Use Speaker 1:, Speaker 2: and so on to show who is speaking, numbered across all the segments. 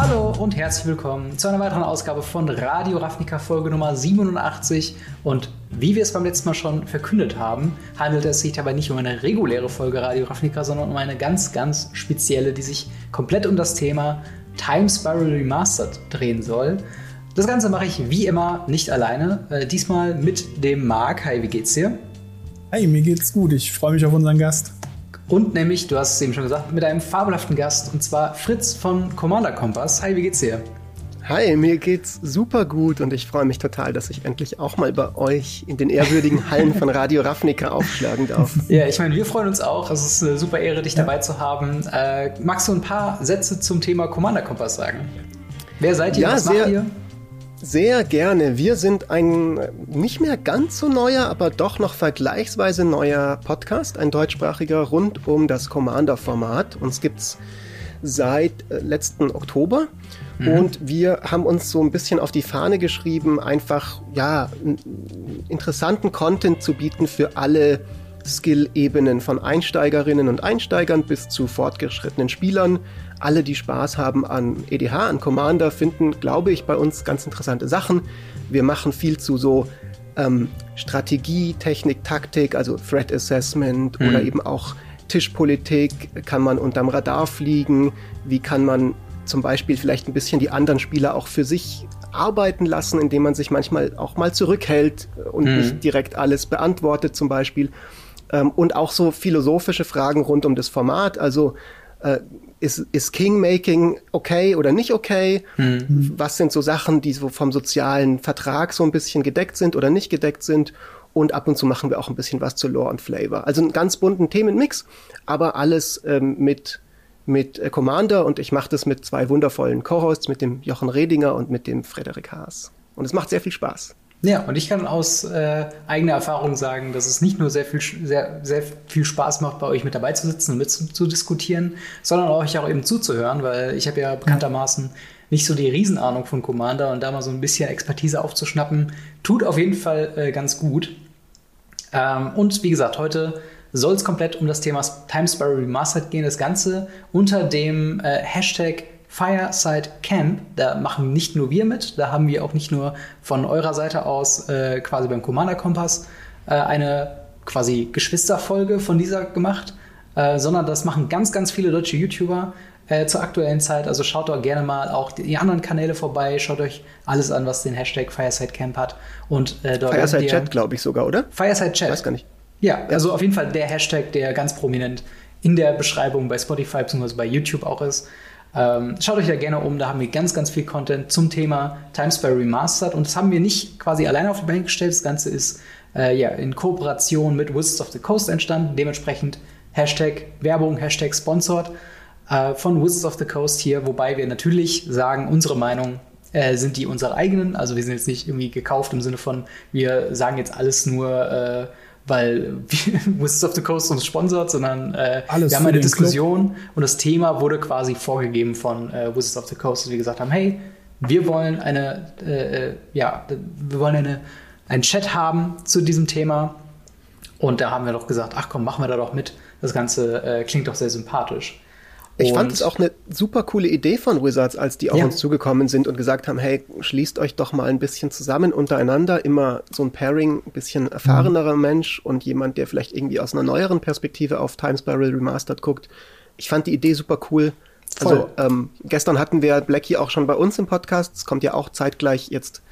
Speaker 1: Hallo und herzlich willkommen zu einer weiteren Ausgabe von Radio Ravnica Folge Nummer 87. Und wie wir es beim letzten Mal schon verkündet haben, handelt es sich dabei nicht um eine reguläre Folge Radio Ravnica, sondern um eine ganz, ganz spezielle, die sich komplett um das Thema Time Spiral Remastered drehen soll. Das Ganze mache ich wie immer nicht alleine. Äh, diesmal mit dem Marc. Hi, wie geht's dir?
Speaker 2: Hi, mir geht's gut. Ich freue mich auf unseren Gast.
Speaker 1: Und nämlich, du hast es eben schon gesagt, mit einem fabelhaften Gast und zwar Fritz von Commander Kompass. Hi, wie geht's dir?
Speaker 3: Hi, mir geht's super gut und ich freue mich total, dass ich endlich auch mal bei euch in den ehrwürdigen Hallen von Radio Ravnica aufschlagen darf.
Speaker 1: Ja, ich meine, wir freuen uns auch. Es ist eine super Ehre, dich ja. dabei zu haben. Äh, magst du ein paar Sätze zum Thema Commander Kompass sagen? Wer seid ihr?
Speaker 3: Ja, Was sehr, macht ihr? Sehr gerne. Wir sind ein nicht mehr ganz so neuer, aber doch noch vergleichsweise neuer Podcast, ein deutschsprachiger rund um das Commander-Format. Uns gibt's seit äh, letzten Oktober. Mhm. Und wir haben uns so ein bisschen auf die Fahne geschrieben, einfach ja interessanten Content zu bieten für alle Skill-Ebenen von Einsteigerinnen und Einsteigern bis zu fortgeschrittenen Spielern alle, die Spaß haben an EDH, an Commander, finden, glaube ich, bei uns ganz interessante Sachen. Wir machen viel zu so ähm, Strategie, Technik, Taktik, also Threat Assessment mhm. oder eben auch Tischpolitik. Kann man unterm Radar fliegen? Wie kann man zum Beispiel vielleicht ein bisschen die anderen Spieler auch für sich arbeiten lassen, indem man sich manchmal auch mal zurückhält und mhm. nicht direkt alles beantwortet zum Beispiel. Ähm, und auch so philosophische Fragen rund um das Format. Also äh, ist, ist Kingmaking okay oder nicht okay? Mhm. Was sind so Sachen, die so vom sozialen Vertrag so ein bisschen gedeckt sind oder nicht gedeckt sind? Und ab und zu machen wir auch ein bisschen was zu Lore und Flavor. Also einen ganz bunten Themenmix, aber alles ähm, mit, mit äh, Commander und ich mache das mit zwei wundervollen Co-Hosts, mit dem Jochen Redinger und mit dem Frederik Haas. Und es macht sehr viel Spaß.
Speaker 1: Ja, und ich kann aus äh, eigener Erfahrung sagen, dass es nicht nur sehr viel, sehr, sehr viel Spaß macht, bei euch mit dabei zu sitzen und mit zu, zu diskutieren, sondern euch auch eben zuzuhören, weil ich habe ja bekanntermaßen nicht so die Riesenahnung von Commander und da mal so ein bisschen Expertise aufzuschnappen, tut auf jeden Fall äh, ganz gut. Ähm, und wie gesagt, heute soll es komplett um das Thema Time Spiral Remastered gehen. Das Ganze unter dem äh, Hashtag Fireside Camp. Da machen nicht nur wir mit, da haben wir auch nicht nur von eurer Seite aus äh, quasi beim Commander Kompass äh, eine quasi Geschwisterfolge von dieser gemacht, äh, sondern das machen ganz, ganz viele deutsche YouTuber äh, zur aktuellen Zeit. Also schaut doch gerne mal auch die, die, anderen Kanäle vorbei, schaut euch alles an, was den Hashtag Fireside Camp hat. Und,
Speaker 3: äh, dort Fireside Chat, glaube ich sogar, oder?
Speaker 1: Fireside Chat. Ich
Speaker 3: weiß gar nicht.
Speaker 1: Ja, also auf jeden Fall der Hashtag, der ganz prominent in der Beschreibung bei Spotify bzw. bei YouTube auch ist. Ähm, schaut euch da gerne um, da haben wir ganz, ganz viel Content zum Thema Timespy Remastered und das haben wir nicht quasi alleine auf die Bank gestellt. Das Ganze ist äh, ja in Kooperation mit Wizards of the Coast entstanden. Dementsprechend Hashtag Werbung, Hashtag Sponsored äh, von Wizards of the Coast hier, wobei wir natürlich sagen, unsere Meinung äh, sind die unsere eigenen. Also wir sind jetzt nicht irgendwie gekauft im Sinne von, wir sagen jetzt alles nur äh, weil Wizards of the Coast uns sponsert, sondern äh, wir haben eine Diskussion Club. und das Thema wurde quasi vorgegeben von äh, Wizards of the Coast, dass wir gesagt haben, hey, wir wollen eine, äh, äh ja, wir wollen eine, einen Chat haben zu diesem Thema. Und da haben wir doch gesagt, ach komm, machen wir da doch mit. Das Ganze äh, klingt doch sehr sympathisch.
Speaker 3: Ich fand es auch eine super coole Idee von Wizards, als die auf ja. uns zugekommen sind und gesagt haben, hey, schließt euch doch mal ein bisschen zusammen untereinander. Immer so ein Pairing, ein bisschen erfahrenerer mhm. Mensch und jemand, der vielleicht irgendwie aus einer neueren Perspektive auf Time Spiral Remastered guckt. Ich fand die Idee super cool. Also ähm, gestern hatten wir Blackie auch schon bei uns im Podcast. Es kommt ja auch zeitgleich jetzt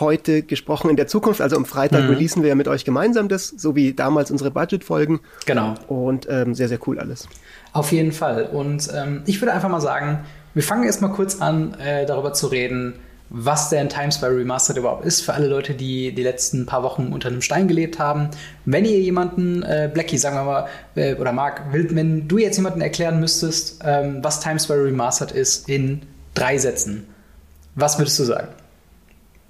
Speaker 3: heute gesprochen in der Zukunft. Also am Freitag mhm. releasen wir ja mit euch gemeinsam das, so wie damals unsere Budget-Folgen.
Speaker 1: Genau.
Speaker 3: Und ähm, sehr, sehr cool alles.
Speaker 1: Auf jeden Fall. Und ähm, ich würde einfach mal sagen, wir fangen erstmal kurz an, äh, darüber zu reden, was denn Times by Remastered überhaupt ist, für alle Leute, die die letzten paar Wochen unter einem Stein gelebt haben. Wenn ihr jemanden, äh, Blackie, sagen wir mal, äh, oder Marc, wenn du jetzt jemanden erklären müsstest, ähm, was Times by Remastered ist in drei Sätzen, was würdest du sagen?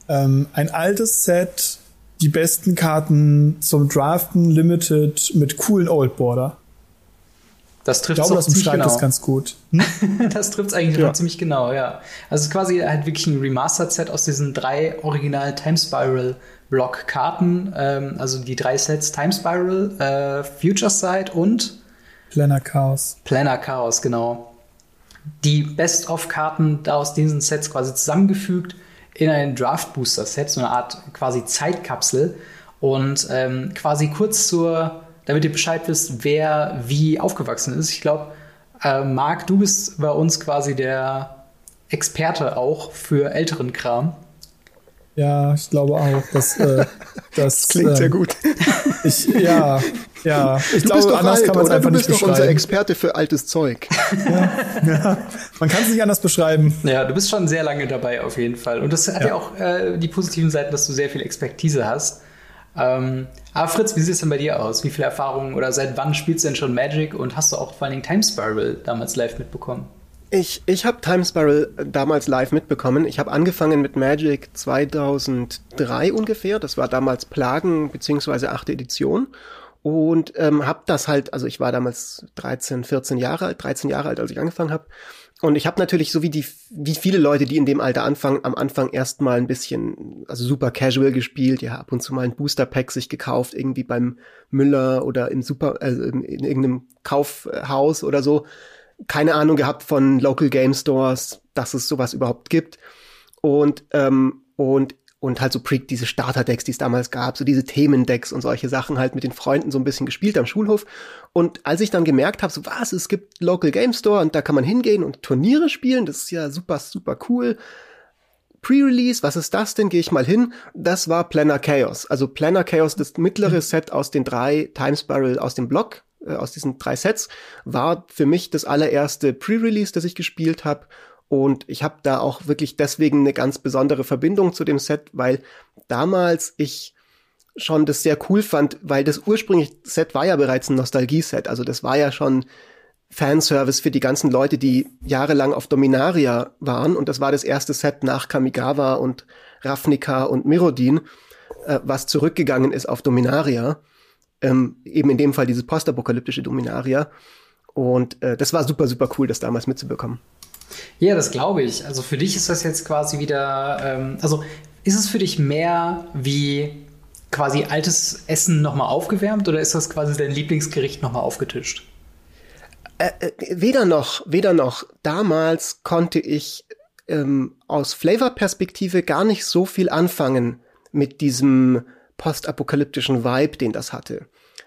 Speaker 2: Ähm, ein altes Set, die besten Karten zum Draften, Limited mit coolen Old Border.
Speaker 1: Das trifft
Speaker 2: ich glaube, das umschreibt genau. das ganz gut.
Speaker 1: Hm? das trifft es eigentlich ja. ziemlich genau, ja. Also es ist quasi halt wirklich ein Remastered-Set aus diesen drei original Time Spiral Block-Karten. Ähm, also die drei Sets Time Spiral, äh, Future Sight und
Speaker 2: Planner Chaos.
Speaker 1: Planner Chaos, genau. die Best-of-Karten da aus diesen Sets quasi zusammengefügt in ein Draft-Booster-Set, so eine Art quasi Zeitkapsel. Und ähm, quasi kurz zur, damit ihr Bescheid wisst, wer wie aufgewachsen ist. Ich glaube, äh, Marc, du bist bei uns quasi der Experte auch für älteren Kram.
Speaker 2: Ja, ich glaube auch, dass äh, das
Speaker 3: klingt ähm, sehr gut.
Speaker 2: Ich, ja, ja. Ich
Speaker 3: du
Speaker 2: glaube,
Speaker 3: bist
Speaker 2: anders
Speaker 3: alt,
Speaker 2: kann man es einfach
Speaker 3: du
Speaker 2: nicht
Speaker 3: bist doch
Speaker 2: beschreiben.
Speaker 3: unser Experte für altes Zeug.
Speaker 2: Ja, ja. Man kann es nicht anders beschreiben.
Speaker 1: Ja, du bist schon sehr lange dabei auf jeden Fall. Und das hat ja, ja auch äh, die positiven Seiten, dass du sehr viel Expertise hast. Ähm, aber Fritz, wie sieht es denn bei dir aus? Wie viele Erfahrungen oder seit wann spielst du denn schon Magic und hast du auch vor allen Dingen Time Spiral damals live mitbekommen?
Speaker 3: Ich, ich habe Time Spiral damals live mitbekommen. Ich habe angefangen mit Magic 2003 ungefähr. Das war damals Plagen bzw. 8. Edition. Und ähm, habe das halt, also ich war damals 13, 14 Jahre alt, 13 Jahre alt, als ich angefangen habe. Und ich habe natürlich, so wie die, wie viele Leute, die in dem Alter anfangen, am Anfang erstmal ein bisschen, also super casual gespielt, ja, ab und zu mal ein Booster-Pack sich gekauft, irgendwie beim Müller oder im Super, also in, in irgendeinem Kaufhaus oder so. Keine Ahnung gehabt von Local Game Stores, dass es sowas überhaupt gibt. Und, ähm, und und halt so pre diese Starterdecks, die es damals gab, so diese Themendecks und solche Sachen halt mit den Freunden so ein bisschen gespielt am Schulhof. Und als ich dann gemerkt habe, so was, es gibt Local Game Store und da kann man hingehen und Turniere spielen, das ist ja super, super cool. Pre-Release, was ist das denn? Gehe ich mal hin. Das war Planner Chaos. Also Planner Chaos, das mittlere Set aus den drei Time Spiral aus dem Block, äh, aus diesen drei Sets, war für mich das allererste Pre-Release, das ich gespielt habe. Und ich habe da auch wirklich deswegen eine ganz besondere Verbindung zu dem Set, weil damals ich schon das sehr cool fand, weil das ursprüngliche Set war ja bereits ein Nostalgie-Set. Also das war ja schon Fanservice für die ganzen Leute, die jahrelang auf Dominaria waren. Und das war das erste Set nach Kamigawa und Ravnica und Mirodin, äh, was zurückgegangen ist auf Dominaria. Ähm, eben in dem Fall diese postapokalyptische Dominaria. Und äh, das war super, super cool, das damals mitzubekommen.
Speaker 1: Ja, das glaube ich. Also für dich ist das jetzt quasi wieder, ähm, also ist es für dich mehr wie quasi altes Essen nochmal aufgewärmt oder ist das quasi dein Lieblingsgericht nochmal aufgetischt?
Speaker 3: Äh, äh, weder noch, weder noch. Damals konnte ich ähm, aus Flavor-Perspektive gar nicht so viel anfangen mit diesem postapokalyptischen Vibe, den das hatte.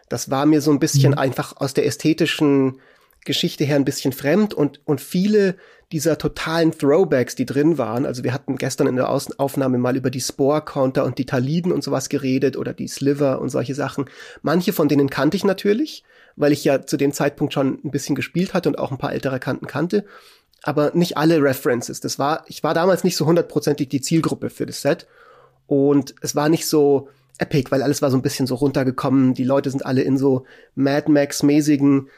Speaker 3: Das war mir so ein bisschen mhm. einfach aus der ästhetischen Geschichte her ein bisschen fremd und, und viele dieser totalen Throwbacks, die drin waren. Also wir hatten gestern in der Aufnahme mal über die Spore-Counter und die Taliden und sowas geredet oder die Sliver und solche Sachen. Manche von denen kannte ich natürlich, weil ich ja zu dem Zeitpunkt schon ein bisschen gespielt hatte und auch ein paar ältere Kanten kannte. Aber nicht alle References. Das war, ich war damals nicht so hundertprozentig die Zielgruppe für das Set. Und es war nicht so epic, weil alles war so ein bisschen so runtergekommen. Die Leute sind alle in so Mad Max-mäßigen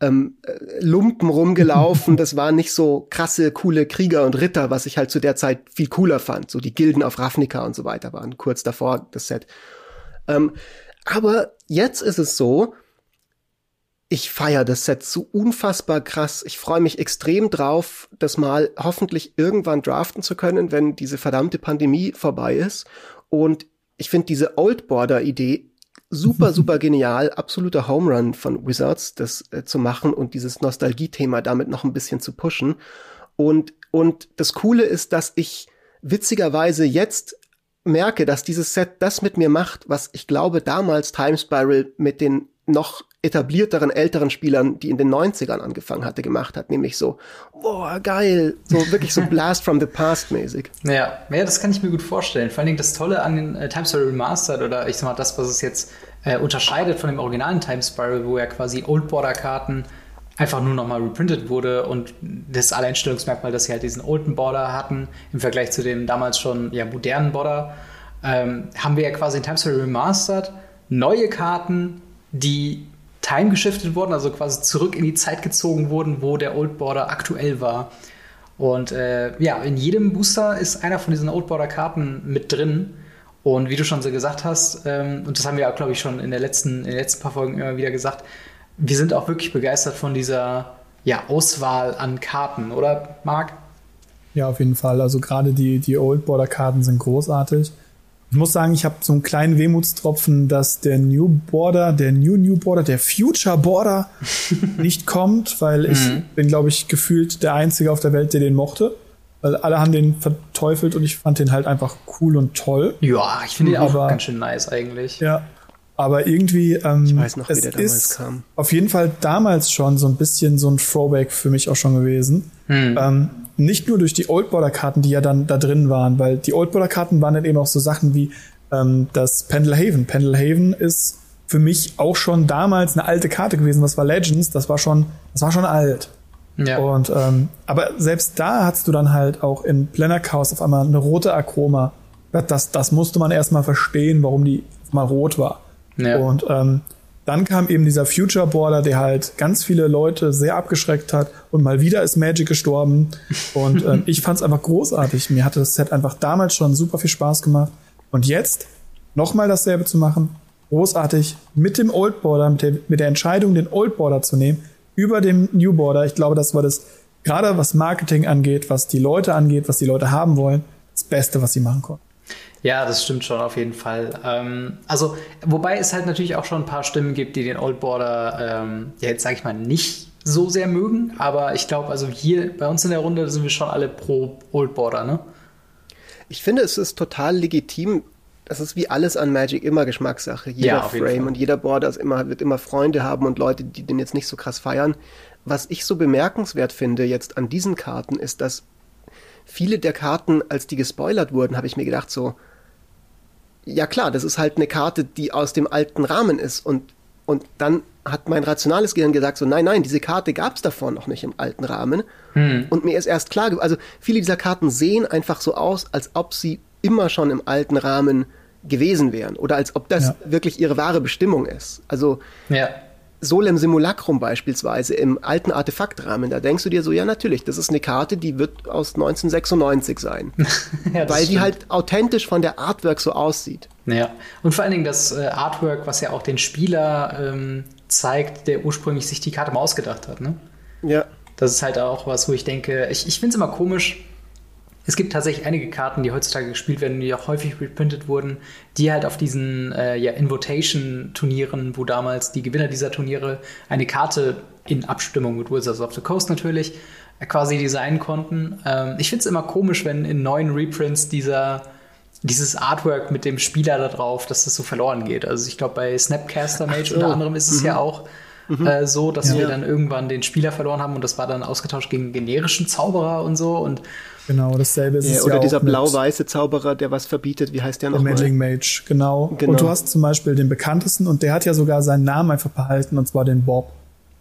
Speaker 3: ähm, Lumpen rumgelaufen. Das waren nicht so krasse, coole Krieger und Ritter, was ich halt zu der Zeit viel cooler fand. So die Gilden auf Ravnica und so weiter waren kurz davor das Set. Ähm, aber jetzt ist es so, ich feiere das Set so unfassbar krass. Ich freue mich extrem drauf, das mal hoffentlich irgendwann draften zu können, wenn diese verdammte Pandemie vorbei ist. Und ich finde diese Old Border Idee super, super genial, absoluter Home Run von Wizards, das äh, zu machen und dieses Nostalgie-Thema damit noch ein bisschen zu pushen. Und, und das Coole ist, dass ich witzigerweise jetzt merke, dass dieses Set das mit mir macht, was ich glaube damals Time Spiral mit den noch etablierteren, älteren Spielern, die in den 90ern angefangen hatte, gemacht hat. Nämlich so, boah, geil, so wirklich so Blast from the Past mäßig.
Speaker 1: Ja, ja, das kann ich mir gut vorstellen. Vor allen Dingen das Tolle an den äh, Time Spiral Remastered oder ich sag mal das, was es jetzt äh, unterscheidet von dem originalen Time Spiral, wo ja quasi Old Border Karten einfach nur nochmal reprintet wurde und das Alleinstellungsmerkmal, dass sie halt diesen Olden Border hatten im Vergleich zu dem damals schon ja, modernen Border, ähm, haben wir ja quasi in Time Spiral Remastered neue Karten, die time geschiftet wurden, also quasi zurück in die Zeit gezogen wurden, wo der Old Border aktuell war. Und äh, ja, in jedem Booster ist einer von diesen Old Border Karten mit drin. Und wie du schon so gesagt hast, ähm, und das haben wir auch, glaube ich, schon in, der letzten, in den letzten paar Folgen immer wieder gesagt, wir sind auch wirklich begeistert von dieser ja, Auswahl an Karten, oder Marc?
Speaker 2: Ja, auf jeden Fall. Also gerade die, die Old Border Karten sind großartig. Ich muss sagen, ich habe so einen kleinen Wehmutstropfen, dass der New Border, der New New Border, der Future Border nicht kommt, weil ich mhm. bin, glaube ich, gefühlt der Einzige auf der Welt, der den mochte. Weil alle haben den verteufelt und ich fand den halt einfach cool und toll.
Speaker 1: Ja, ich finde ihn auch ganz schön nice eigentlich.
Speaker 2: Ja, aber irgendwie, ähm, ich weiß noch, es ist kam. auf jeden Fall damals schon so ein bisschen so ein Throwback für mich auch schon gewesen. Hm. Ähm, nicht nur durch die Old Border Karten, die ja dann da drin waren, weil die Old Border Karten waren dann eben auch so Sachen wie ähm, das Pendlehaven. Pendlehaven ist für mich auch schon damals eine alte Karte gewesen. Was war Legends? Das war schon, das war schon alt. Ja. Und ähm, aber selbst da hattest du dann halt auch in Planner Chaos auf einmal eine rote Akroma. Das, das musste man erstmal verstehen, warum die mal rot war. Ja. Und ähm, dann kam eben dieser Future Border, der halt ganz viele Leute sehr abgeschreckt hat und mal wieder ist Magic gestorben. Und ähm, ich fand es einfach großartig. Mir hatte das Set einfach damals schon super viel Spaß gemacht. Und jetzt nochmal dasselbe zu machen, großartig mit dem Old Border, mit der, mit der Entscheidung, den Old Border zu nehmen, über dem New Border. Ich glaube, das war das, gerade was Marketing angeht, was die Leute angeht, was die Leute haben wollen, das Beste, was sie machen konnten.
Speaker 1: Ja, das stimmt schon auf jeden Fall. Ähm, also, wobei es halt natürlich auch schon ein paar Stimmen gibt, die den Old Border, ähm, ja, jetzt sage ich mal, nicht so sehr mögen. Aber ich glaube, also hier bei uns in der Runde sind wir schon alle pro Old Border, ne?
Speaker 3: Ich finde, es ist total legitim. Das ist wie alles an Magic immer Geschmackssache. Jeder ja, Frame und jeder Border ist immer, wird immer Freunde haben und Leute, die den jetzt nicht so krass feiern. Was ich so bemerkenswert finde jetzt an diesen Karten, ist, dass viele der Karten, als die gespoilert wurden, habe ich mir gedacht so, ja klar, das ist halt eine Karte, die aus dem alten Rahmen ist. Und, und dann hat mein rationales Gehirn gesagt, so nein, nein, diese Karte gab es davor noch nicht im alten Rahmen. Hm. Und mir ist erst klar, also viele dieser Karten sehen einfach so aus, als ob sie immer schon im alten Rahmen gewesen wären oder als ob das ja. wirklich ihre wahre Bestimmung ist. Also ja. Solem Simulacrum beispielsweise im alten Artefaktrahmen, da denkst du dir so, ja natürlich, das ist eine Karte, die wird aus 1996 sein. ja, weil stimmt. die halt authentisch von der Artwork so aussieht.
Speaker 1: Ja, und vor allen Dingen das äh, Artwork, was ja auch den Spieler ähm, zeigt, der ursprünglich sich die Karte mal ausgedacht hat. Ne?
Speaker 3: Ja.
Speaker 1: Das ist halt auch was, wo ich denke, ich, ich finde es immer komisch, es gibt tatsächlich einige Karten, die heutzutage gespielt werden, die auch häufig reprintet wurden, die halt auf diesen äh, ja, Invitation-Turnieren, wo damals die Gewinner dieser Turniere eine Karte in Abstimmung mit Wizards of the Coast natürlich äh, quasi designen konnten. Ähm, ich finde es immer komisch, wenn in neuen Reprints dieser dieses Artwork mit dem Spieler da drauf, dass das so verloren geht. Also ich glaube, bei Snapcaster Mage so. unter anderem ist es mhm. ja auch mhm. äh, so, dass ja. wir dann irgendwann den Spieler verloren haben und das war dann ausgetauscht gegen generischen Zauberer und so. Und
Speaker 2: Genau, dasselbe ist
Speaker 3: ja,
Speaker 2: es
Speaker 3: Oder ja dieser blau-weiße Zauberer, der was verbietet, wie heißt der nochmal?
Speaker 2: Magic Mage, genau. genau. Und du hast zum Beispiel den bekanntesten und der hat ja sogar seinen Namen einfach behalten und zwar den Bob.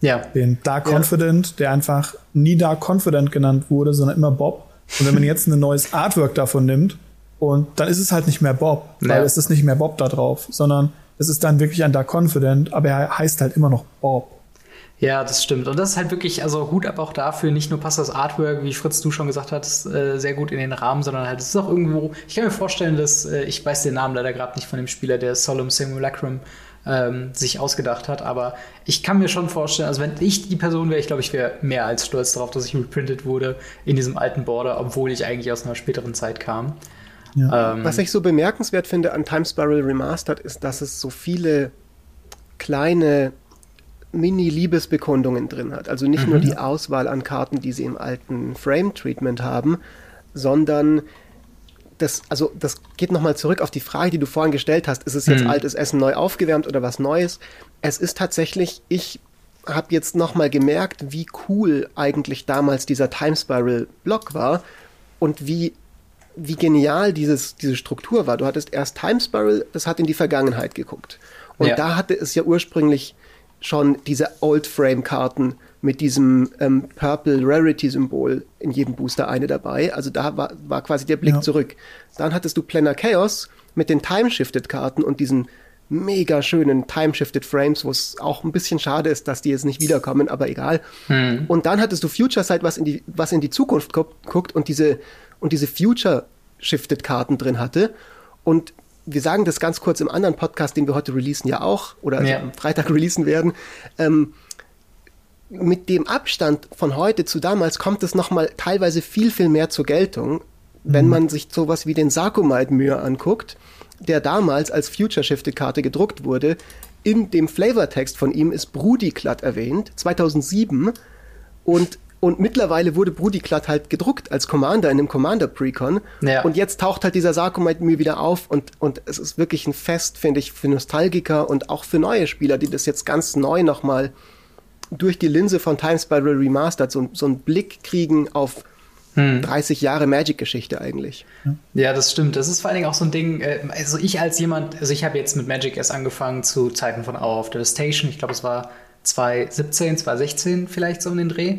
Speaker 2: Ja. Den Dark Confident, ja. der einfach nie Dark Confident genannt wurde, sondern immer Bob. Und wenn man jetzt ein neues Artwork davon nimmt, und dann ist es halt nicht mehr Bob, weil ja. es ist nicht mehr Bob da drauf, sondern es ist dann wirklich ein Dark Confident, aber er heißt halt immer noch Bob.
Speaker 1: Ja, das stimmt. Und das ist halt wirklich, also Hut ab auch dafür. Nicht nur passt das Artwork, wie Fritz du schon gesagt hast, äh, sehr gut in den Rahmen, sondern halt es ist auch irgendwo. Ich kann mir vorstellen, dass äh, ich weiß den Namen leider gerade nicht von dem Spieler, der Solemn Simulacrum ähm, sich ausgedacht hat, aber ich kann mir schon vorstellen, also wenn ich die Person wäre, ich glaube, ich wäre mehr als stolz darauf, dass ich reprintet wurde in diesem alten Border, obwohl ich eigentlich aus einer späteren Zeit kam.
Speaker 3: Ja. Ähm, Was ich so bemerkenswert finde an Time Spiral Remastered ist, dass es so viele kleine Mini-Liebesbekundungen drin hat. Also nicht mhm. nur die Auswahl an Karten, die sie im alten Frame-Treatment haben, sondern das, also das geht nochmal zurück auf die Frage, die du vorhin gestellt hast. Ist es jetzt mhm. altes Essen neu aufgewärmt oder was Neues? Es ist tatsächlich, ich habe jetzt nochmal gemerkt, wie cool eigentlich damals dieser Time Spiral Block war und wie, wie genial dieses, diese Struktur war. Du hattest erst Time Spiral, das hat in die Vergangenheit geguckt. Und ja. da hatte es ja ursprünglich schon diese Old Frame Karten mit diesem ähm, Purple Rarity Symbol in jedem Booster eine dabei. Also da war, war quasi der Blick ja. zurück. Dann hattest du Planner Chaos mit den Time Shifted Karten und diesen mega schönen Time Shifted Frames, wo es auch ein bisschen schade ist, dass die jetzt nicht wiederkommen, aber egal. Hm. Und dann hattest du Future Sight, was in die, was in die Zukunft guckt und diese, und diese Future Shifted Karten drin hatte. Und wir sagen das ganz kurz im anderen Podcast, den wir heute releasen, ja auch, oder also ja. am Freitag releasen werden. Ähm, mit dem Abstand von heute zu damals kommt es nochmal teilweise viel, viel mehr zur Geltung, wenn mhm. man sich sowas wie den Sarkomite-Mühe anguckt, der damals als Future Shifted Karte gedruckt wurde, in dem Flavortext von ihm ist Brudiklat erwähnt, 2007. Und, und mittlerweile wurde Brudiklat halt gedruckt als Commander in dem Commander Precon. Ja. Und jetzt taucht halt dieser Sarkomite mir wieder auf und, und es ist wirklich ein Fest, finde ich, für Nostalgiker und auch für neue Spieler, die das jetzt ganz neu nochmal durch die Linse von Time Spiral Remastered so, so einen Blick kriegen auf hm. 30 Jahre Magic-Geschichte eigentlich.
Speaker 1: Ja, das stimmt. Das ist vor allen Dingen auch so ein Ding, äh, also ich als jemand, also ich habe jetzt mit Magic erst angefangen zu Zeiten von Hour of Devastation. Ich glaube, es war 2017, 2016 vielleicht so um den Dreh.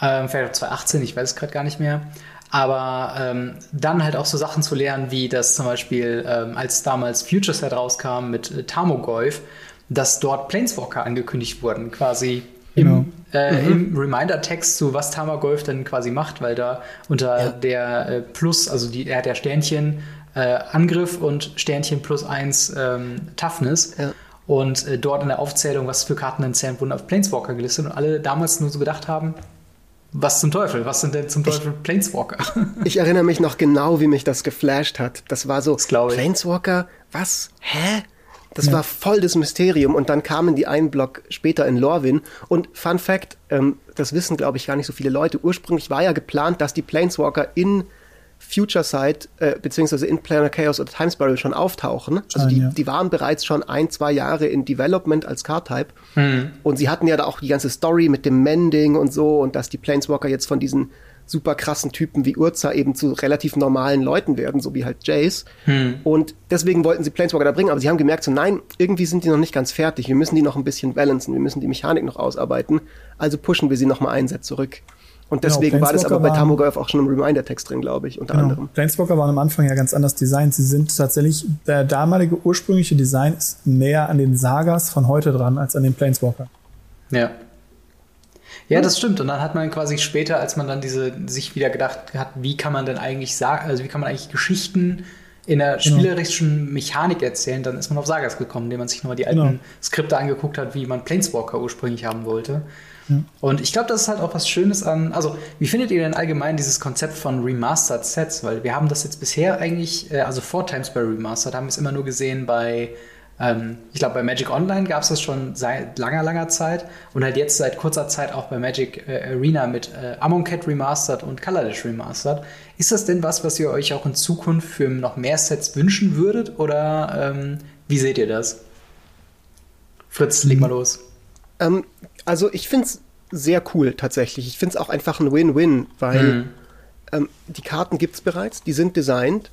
Speaker 1: Ähm, vielleicht auch 2018, ich weiß es gerade gar nicht mehr. Aber ähm, dann halt auch so Sachen zu lernen, wie das zum Beispiel, ähm, als damals Future Set rauskam mit äh, Tamogolf, dass dort Planeswalker angekündigt wurden, quasi Genau. Im, äh, mhm. im Reminder-Text zu was Tamagolf dann quasi macht, weil da unter ja. der äh, Plus, also die, er hat ja Sternchen äh, Angriff und Sternchen plus eins ähm, Toughness. Ja. Und äh, dort in der Aufzählung, was für Karten entzählt wurden auf Planeswalker gelistet und alle damals nur so gedacht haben, was zum Teufel? Was sind denn zum Teufel ich, Planeswalker?
Speaker 3: ich erinnere mich noch genau, wie mich das geflasht hat. Das war so, das Planeswalker? Was? Hä? Das ja. war voll das Mysterium und dann kamen die einen Block später in Lorwyn und Fun Fact, ähm, das wissen glaube ich gar nicht so viele Leute, ursprünglich war ja geplant, dass die Planeswalker in Future Sight äh, beziehungsweise in Planar Chaos oder Time Spiral schon auftauchen. Also die, ja. die waren bereits schon ein, zwei Jahre in Development als Card-Type. Mhm. Und sie hatten ja da auch die ganze Story mit dem Mending und so und dass die Planeswalker jetzt von diesen super krassen Typen wie Urza eben zu relativ normalen Leuten werden, so wie halt Jace. Hm. Und deswegen wollten sie Planeswalker da bringen, aber sie haben gemerkt, so nein, irgendwie sind die noch nicht ganz fertig. Wir müssen die noch ein bisschen balancen, wir müssen die Mechanik noch ausarbeiten. Also pushen wir sie noch mal einen Set zurück. Und genau, deswegen genau, war das aber bei Tamogolf auch schon im Reminder-Text drin, glaube ich, unter genau. anderem.
Speaker 2: Planeswalker waren am Anfang ja ganz anders designt. Sie sind tatsächlich, der damalige ursprüngliche Design ist näher an den Sagas von heute dran als an den Planeswalker.
Speaker 1: Ja. Ja, das stimmt. Und dann hat man quasi später, als man dann diese sich wieder gedacht hat, wie kann man denn eigentlich sagen, also wie kann man eigentlich Geschichten in der genau. spielerischen Mechanik erzählen, dann ist man auf Sagas gekommen, indem man sich nochmal die alten genau. Skripte angeguckt hat, wie man Planeswalker ursprünglich haben wollte. Ja. Und ich glaube, das ist halt auch was Schönes an. Also, wie findet ihr denn allgemein dieses Konzept von Remastered Sets? Weil wir haben das jetzt bisher eigentlich, äh, also vor Times by Remastered, haben wir es immer nur gesehen bei ähm, ich glaube, bei Magic Online gab es das schon seit langer, langer Zeit und halt jetzt seit kurzer Zeit auch bei Magic äh, Arena mit äh, Amonkhet Remastered und Colorless Remastered. Ist das denn was, was ihr euch auch in Zukunft für noch mehr Sets wünschen würdet oder ähm, wie seht ihr das? Fritz, leg mal los.
Speaker 3: Ähm, also ich finde es sehr cool tatsächlich. Ich finde es auch einfach ein Win-Win, weil mhm. ähm, die Karten gibt es bereits, die sind designt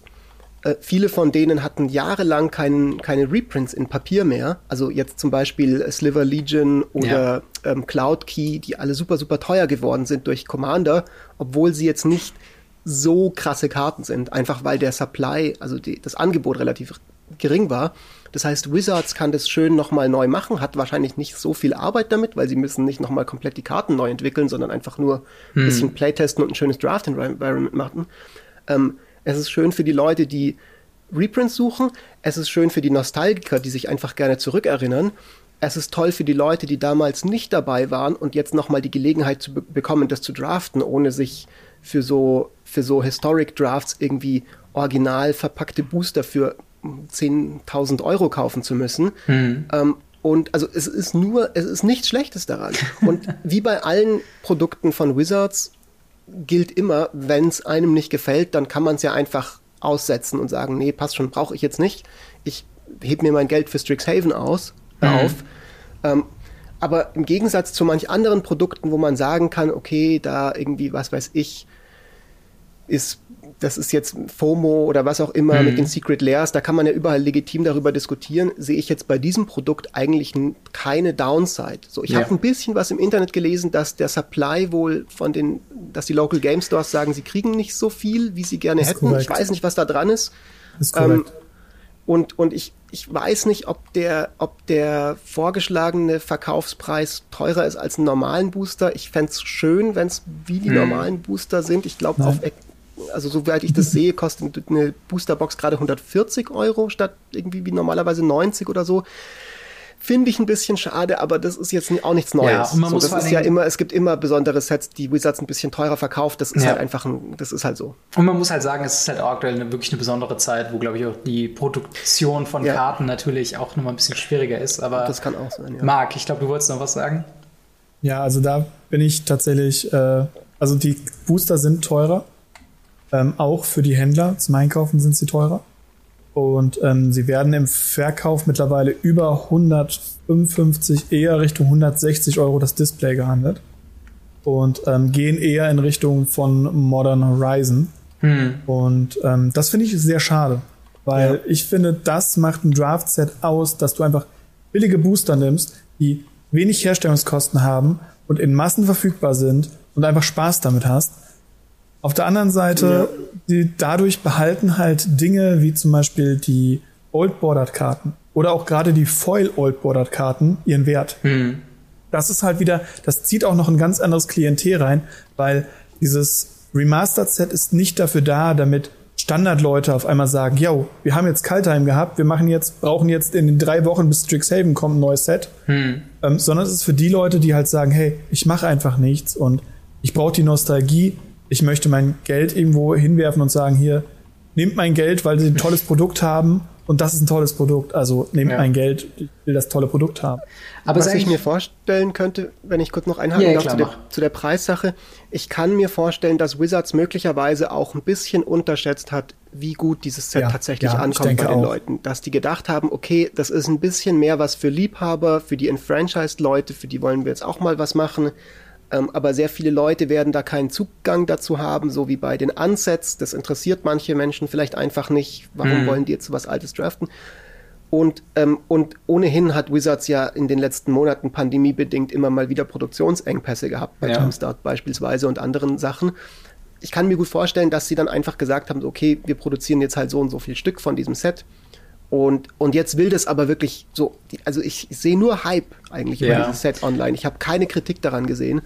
Speaker 3: äh, viele von denen hatten jahrelang kein, keine Reprints in Papier mehr. Also jetzt zum Beispiel Sliver Legion oder ja. ähm, Cloud Key, die alle super, super teuer geworden sind durch Commander, obwohl sie jetzt nicht so krasse Karten sind, einfach weil der Supply, also die, das Angebot relativ gering war. Das heißt, Wizards kann das schön nochmal neu machen, hat wahrscheinlich nicht so viel Arbeit damit, weil sie müssen nicht nochmal komplett die Karten neu entwickeln, sondern einfach nur ein hm. bisschen Playtesten und ein schönes Draft-Environment machen. Ähm, es ist schön für die Leute, die Reprints suchen. Es ist schön für die Nostalgiker, die sich einfach gerne zurückerinnern. Es ist toll für die Leute, die damals nicht dabei waren und jetzt nochmal die Gelegenheit zu be bekommen, das zu draften, ohne sich für so, für so Historic Drafts irgendwie original verpackte Booster für 10.000 Euro kaufen zu müssen. Mhm. Ähm, und also es ist nur, es ist nichts Schlechtes daran. Und wie bei allen Produkten von Wizards gilt immer, wenn es einem nicht gefällt, dann kann man es ja einfach aussetzen und sagen, nee, passt schon, brauche ich jetzt nicht. Ich heb mir mein Geld für Strixhaven aus, mhm. auf. Ähm, aber im Gegensatz zu manch anderen Produkten, wo man sagen kann, okay, da irgendwie, was weiß ich, ist das ist jetzt FOMO oder was auch immer mhm. mit den Secret Layers, da kann man ja überall legitim darüber diskutieren, sehe ich jetzt bei diesem Produkt eigentlich keine Downside. So, ich ja. habe ein bisschen was im Internet gelesen, dass der Supply wohl von den, dass die Local Game Stores sagen, sie kriegen nicht so viel, wie sie gerne hätten. Korrekt. Ich weiß nicht, was da dran ist. ist ähm, und, und ich, ich weiß nicht, ob der, ob der vorgeschlagene Verkaufspreis teurer ist als einen normalen Booster. Ich fände es schön, wenn es wie die hm. normalen Booster sind. Ich glaube, auf also soweit ich das sehe, kostet eine Boosterbox gerade 140 Euro statt irgendwie wie normalerweise 90 oder so. finde ich ein bisschen schade, aber das ist jetzt auch nichts Neues. Ja, und man so, muss das ist ja immer, es gibt immer besondere Sets, die Wizards ein bisschen teurer verkauft. Das ist ja. halt einfach ein, das ist halt so.
Speaker 1: Und man muss halt sagen, es ist halt auch aktuell eine, wirklich eine besondere Zeit, wo, glaube ich, auch die Produktion von ja. Karten natürlich auch nochmal ein bisschen schwieriger ist. Aber
Speaker 3: das kann auch sein,
Speaker 1: ja. Marc, ich glaube, du wolltest noch was sagen.
Speaker 2: Ja, also da bin ich tatsächlich, äh, also die Booster sind teurer. Ähm, auch für die Händler zum Einkaufen sind sie teurer. Und ähm, sie werden im Verkauf mittlerweile über 155, eher Richtung 160 Euro das Display gehandelt. Und ähm, gehen eher in Richtung von Modern Horizon. Hm. Und ähm, das finde ich sehr schade. Weil ja. ich finde, das macht ein Draft-Set aus, dass du einfach billige Booster nimmst, die wenig Herstellungskosten haben und in Massen verfügbar sind und einfach Spaß damit hast. Auf der anderen Seite, ja. die dadurch behalten halt Dinge wie zum Beispiel die Old Bordered Karten oder auch gerade die Foil Old Bordered Karten ihren Wert. Hm. Das ist halt wieder, das zieht auch noch ein ganz anderes Klientel rein, weil dieses Remastered Set ist nicht dafür da, damit Standardleute auf einmal sagen, yo, wir haben jetzt Kaltheim gehabt, wir machen jetzt, brauchen jetzt in den drei Wochen bis Strixhaven kommt ein neues Set, hm. ähm, sondern es ist für die Leute, die halt sagen, hey, ich mache einfach nichts und ich brauche die Nostalgie, ich möchte mein Geld irgendwo hinwerfen und sagen, hier, nehmt mein Geld, weil sie ein tolles Produkt haben und das ist ein tolles Produkt. Also nehmt ja. mein Geld, ich will das tolle Produkt haben.
Speaker 3: Aber was ich mir vorstellen könnte, wenn ich kurz noch einhaken ja, darf zu, der, zu der Preissache, ich kann mir vorstellen, dass Wizards möglicherweise auch ein bisschen unterschätzt hat, wie gut dieses Set ja, tatsächlich ankommt bei den auch. Leuten. Dass die gedacht haben, okay, das ist ein bisschen mehr was für Liebhaber, für die Enfranchised-Leute, für die wollen wir jetzt auch mal was machen. Ähm, aber sehr viele Leute werden da keinen Zugang dazu haben, so wie bei den Unsets. Das interessiert manche Menschen vielleicht einfach nicht. Warum mhm. wollen die jetzt was Altes draften? Und, ähm, und ohnehin hat Wizards ja in den letzten Monaten pandemiebedingt immer mal wieder Produktionsengpässe gehabt, bei ja. Jumpstart beispielsweise und anderen Sachen. Ich kann mir gut vorstellen, dass sie dann einfach gesagt haben, okay, wir produzieren jetzt halt so und so viel Stück von diesem Set und, und jetzt will das aber wirklich so, also ich, ich sehe nur Hype eigentlich ja. über dieses Set online. Ich habe keine Kritik daran gesehen.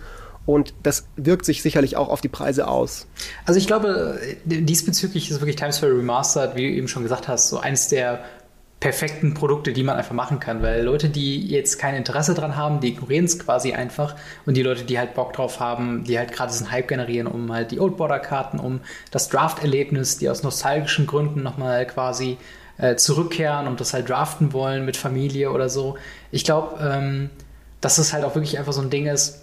Speaker 3: Und das wirkt sich sicherlich auch auf die Preise aus.
Speaker 1: Also ich glaube, diesbezüglich ist wirklich Times Square Remastered, wie du eben schon gesagt hast, so eines der perfekten Produkte, die man einfach machen kann, weil Leute, die jetzt kein Interesse dran haben, die ignorieren es quasi einfach und die Leute, die halt Bock drauf haben, die halt gerade diesen Hype generieren, um halt die Old Border Karten, um das Draft-Erlebnis, die aus nostalgischen Gründen nochmal quasi äh, zurückkehren und das halt draften wollen mit Familie oder so. Ich glaube, ähm, dass es halt auch wirklich einfach so ein Ding ist,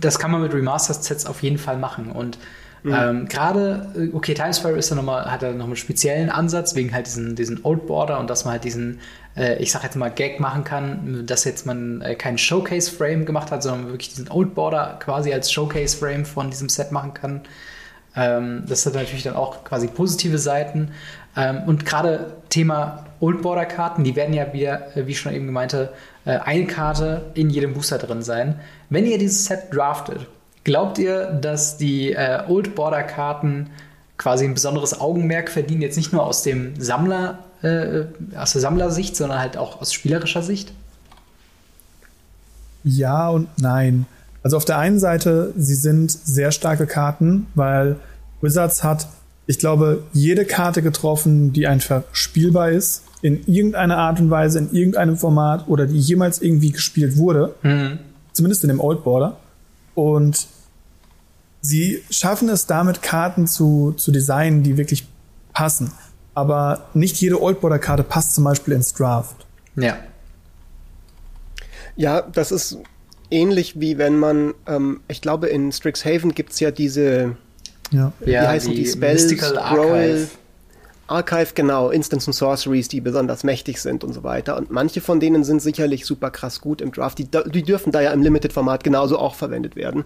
Speaker 1: das kann man mit Remastered-Sets auf jeden Fall machen. Und mhm. ähm, gerade, äh, okay, Timespire ist ja noch mal, hat ja noch einen speziellen Ansatz, wegen halt diesen, diesen Old Border und dass man halt diesen, äh, ich sag jetzt mal, Gag machen kann, dass jetzt man äh, keinen Showcase-Frame gemacht hat, sondern wirklich diesen Old Border quasi als Showcase-Frame von diesem Set machen kann. Ähm, das hat natürlich dann auch quasi positive Seiten. Ähm, und gerade Thema Old Border Karten, die werden ja wieder, äh, wie ich schon eben gemeinte, äh, eine Karte in jedem Booster drin sein. Wenn ihr dieses Set draftet, glaubt ihr, dass die äh, Old Border Karten quasi ein besonderes Augenmerk verdienen, jetzt nicht nur aus dem Sammler, äh, aus der Sammlersicht, sondern halt auch aus spielerischer Sicht?
Speaker 2: Ja und nein. Also auf der einen Seite, sie sind sehr starke Karten, weil Wizards hat ich glaube, jede Karte getroffen, die einfach spielbar ist, in irgendeiner Art und Weise, in irgendeinem Format oder die jemals irgendwie gespielt wurde. Mhm. Zumindest in dem Old Border. Und sie schaffen es damit, Karten zu, zu designen, die wirklich passen. Aber nicht jede Old Border Karte passt zum Beispiel ins Draft.
Speaker 1: Ja.
Speaker 3: Ja, das ist ähnlich wie wenn man, ähm, ich glaube, in Strixhaven gibt es ja diese
Speaker 1: ja.
Speaker 3: Wie ja, heißen die, die Spells? Mystical Archive. Archive, genau, Instants und Sorceries, die besonders mächtig sind und so weiter. Und manche von denen sind sicherlich super krass gut im Draft. Die, die dürfen da ja im Limited-Format genauso auch verwendet werden.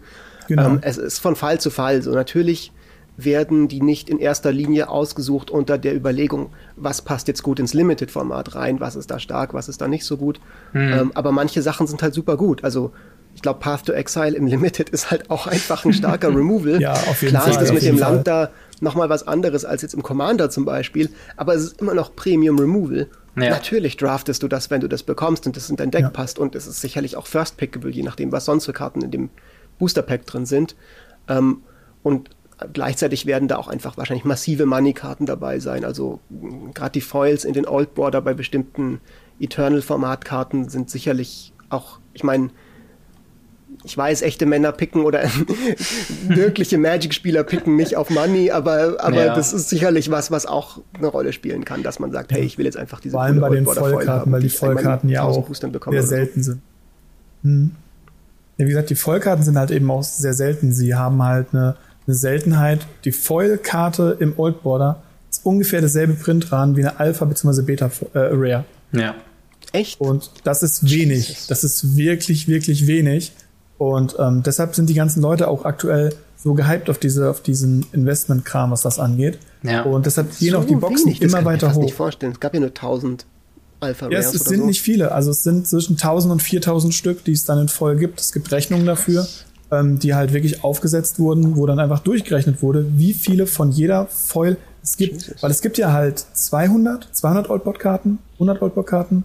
Speaker 3: Genau. Ähm, es ist von Fall zu Fall so. Natürlich werden die nicht in erster Linie ausgesucht unter der Überlegung, was passt jetzt gut ins Limited-Format rein, was ist da stark, was ist da nicht so gut. Hm. Ähm, aber manche Sachen sind halt super gut. Also ich glaube, Path to Exile im Limited ist halt auch einfach ein starker Removal.
Speaker 2: ja, auf jeden
Speaker 3: Klar
Speaker 2: Fall.
Speaker 3: Klar ist das mit dem Fall. Land da nochmal was anderes als jetzt im Commander zum Beispiel, aber es ist immer noch Premium Removal. Ja. Natürlich draftest du das, wenn du das bekommst und das in dein Deck ja. passt und es ist sicherlich auch First Pickable, je nachdem, was sonst für Karten in dem Booster Pack drin sind. Ähm, und gleichzeitig werden da auch einfach wahrscheinlich massive Money-Karten dabei sein. Also gerade die Foils in den Old Border bei bestimmten Eternal-Formatkarten sind sicherlich auch, ich meine, ich weiß, echte Männer picken oder wirkliche Magic-Spieler picken nicht auf Money, aber, aber ja. das ist sicherlich was, was auch eine Rolle spielen kann, dass man sagt, hey, ich will jetzt einfach diese
Speaker 2: Vor allem bei den Vollkarten, weil die Vollkarten ja auch sehr selten sind. Hm. Ja, wie gesagt, die Vollkarten sind halt eben auch sehr selten. Sie haben halt eine, eine Seltenheit. Die Foil-Karte im Old Border ist ungefähr dasselbe Printrahmen wie eine Alpha bzw. Beta äh, Rare.
Speaker 3: Ja.
Speaker 2: Echt? Und das ist wenig. Jesus. Das ist wirklich, wirklich wenig. Und ähm, deshalb sind die ganzen Leute auch aktuell so gehypt auf diese, auf diesen Investment-Kram, was das angeht. Ja. Und deshalb gehen so auch die Boxen wenig. immer weiter hoch. Ich kann mir
Speaker 3: nicht vorstellen. Es gab ja nur 1000 Alpha
Speaker 2: Ja, es, es sind so. nicht viele. Also es sind zwischen 1000 und 4000 Stück, die es dann in voll gibt. Es gibt Rechnungen dafür, ähm, die halt wirklich aufgesetzt wurden, wo dann einfach durchgerechnet wurde, wie viele von jeder Foil es gibt. Jesus. Weil es gibt ja halt 200, 200 Oldbot-Karten, 100 Oldbot-Karten.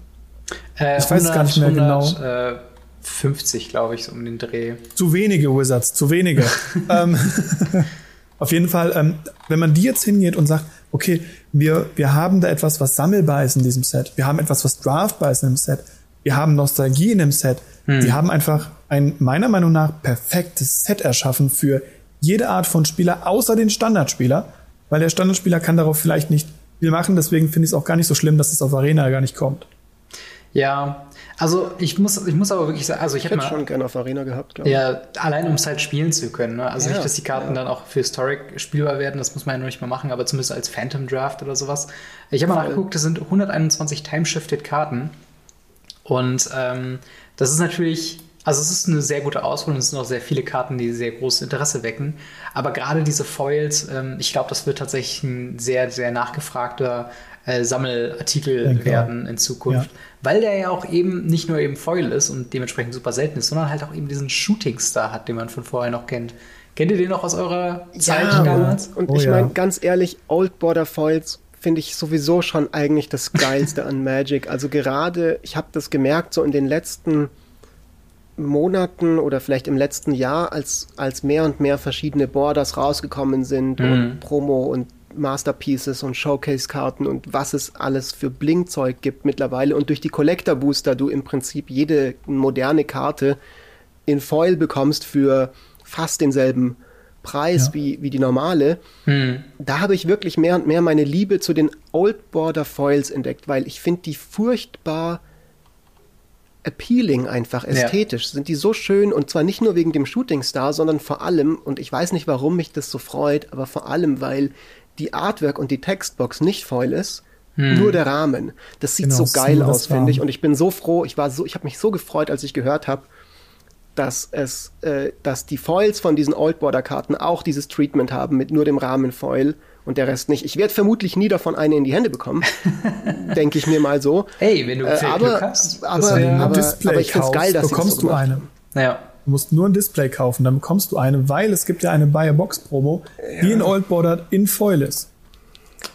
Speaker 1: Äh, ich weiß 100, gar nicht mehr 100, genau. Äh 50, glaube ich, so um den Dreh.
Speaker 2: Zu wenige Wizards, zu wenige. ähm, auf jeden Fall, ähm, wenn man die jetzt hingeht und sagt, okay, wir, wir haben da etwas, was sammelbar ist in diesem Set, wir haben etwas, was draftbar ist in dem Set, wir haben Nostalgie in dem Set, hm. die haben einfach ein meiner Meinung nach perfektes Set erschaffen für jede Art von Spieler, außer den Standardspieler, weil der Standardspieler kann darauf vielleicht nicht viel machen, deswegen finde ich es auch gar nicht so schlimm, dass es auf Arena gar nicht kommt.
Speaker 1: Ja, also ich muss, ich muss aber wirklich sagen, also ich,
Speaker 3: ich hätte schon gerne auf Arena gehabt,
Speaker 1: glaube ich. Ja, allein um es halt spielen zu können. Ne? Also ja, nicht, dass die Karten ja. dann auch für Historic spielbar werden, das muss man ja noch nicht mal machen, aber zumindest als Phantom Draft oder sowas. Ich habe mal nachgeguckt, das sind 121 Timeshifted Karten. Und ähm, das ist natürlich, also es ist eine sehr gute Auswahl und es sind auch sehr viele Karten, die sehr großes Interesse wecken. Aber gerade diese Foils, ähm, ich glaube, das wird tatsächlich ein sehr, sehr nachgefragter äh, Sammelartikel Denke werden in Zukunft. Ja. Weil der ja auch eben nicht nur eben Foil ist und dementsprechend super selten ist, sondern halt auch eben diesen Shooting Star hat, den man von vorher noch kennt. Kennt ihr den noch aus eurer Zeit ja,
Speaker 3: damals? Und, und oh, ich meine, ja. ganz ehrlich, Old Border Foils finde ich sowieso schon eigentlich das Geilste an Magic. Also gerade, ich habe das gemerkt, so in den letzten Monaten oder vielleicht im letzten Jahr, als, als mehr und mehr verschiedene Borders rausgekommen sind mhm. und Promo und Masterpieces und Showcase-Karten und was es alles für Blingzeug gibt mittlerweile. Und durch die Collector Booster du im Prinzip jede moderne Karte in Foil bekommst für fast denselben Preis ja. wie, wie die normale. Hm. Da habe ich wirklich mehr und mehr meine Liebe zu den Old Border Foils entdeckt, weil ich finde die furchtbar appealing einfach, ästhetisch. Ja. Sind die so schön und zwar nicht nur wegen dem Shooting Star, sondern vor allem, und ich weiß nicht, warum mich das so freut, aber vor allem, weil die Artwork und die Textbox nicht Foil ist, hm. nur der Rahmen. Das sieht genau, so geil aus, finde ich. Und ich bin so froh, ich war so, ich habe mich so gefreut, als ich gehört habe, dass es, äh, dass die Foils von diesen Old Border Karten auch dieses Treatment haben mit nur dem Rahmen Foil und der Rest nicht. Ich werde vermutlich nie davon eine in die Hände bekommen, denke ich mir mal so.
Speaker 1: Hey, wenn du
Speaker 3: äh, aber, Glück hast, aber, aber, aber, ich finde es geil, dass
Speaker 2: bekommst so du eine.
Speaker 1: Naja.
Speaker 2: Du musst nur ein Display kaufen, dann bekommst du eine, weil es gibt ja eine Buy-a-Box-Promo, ja. die in Old Border in Foil ist.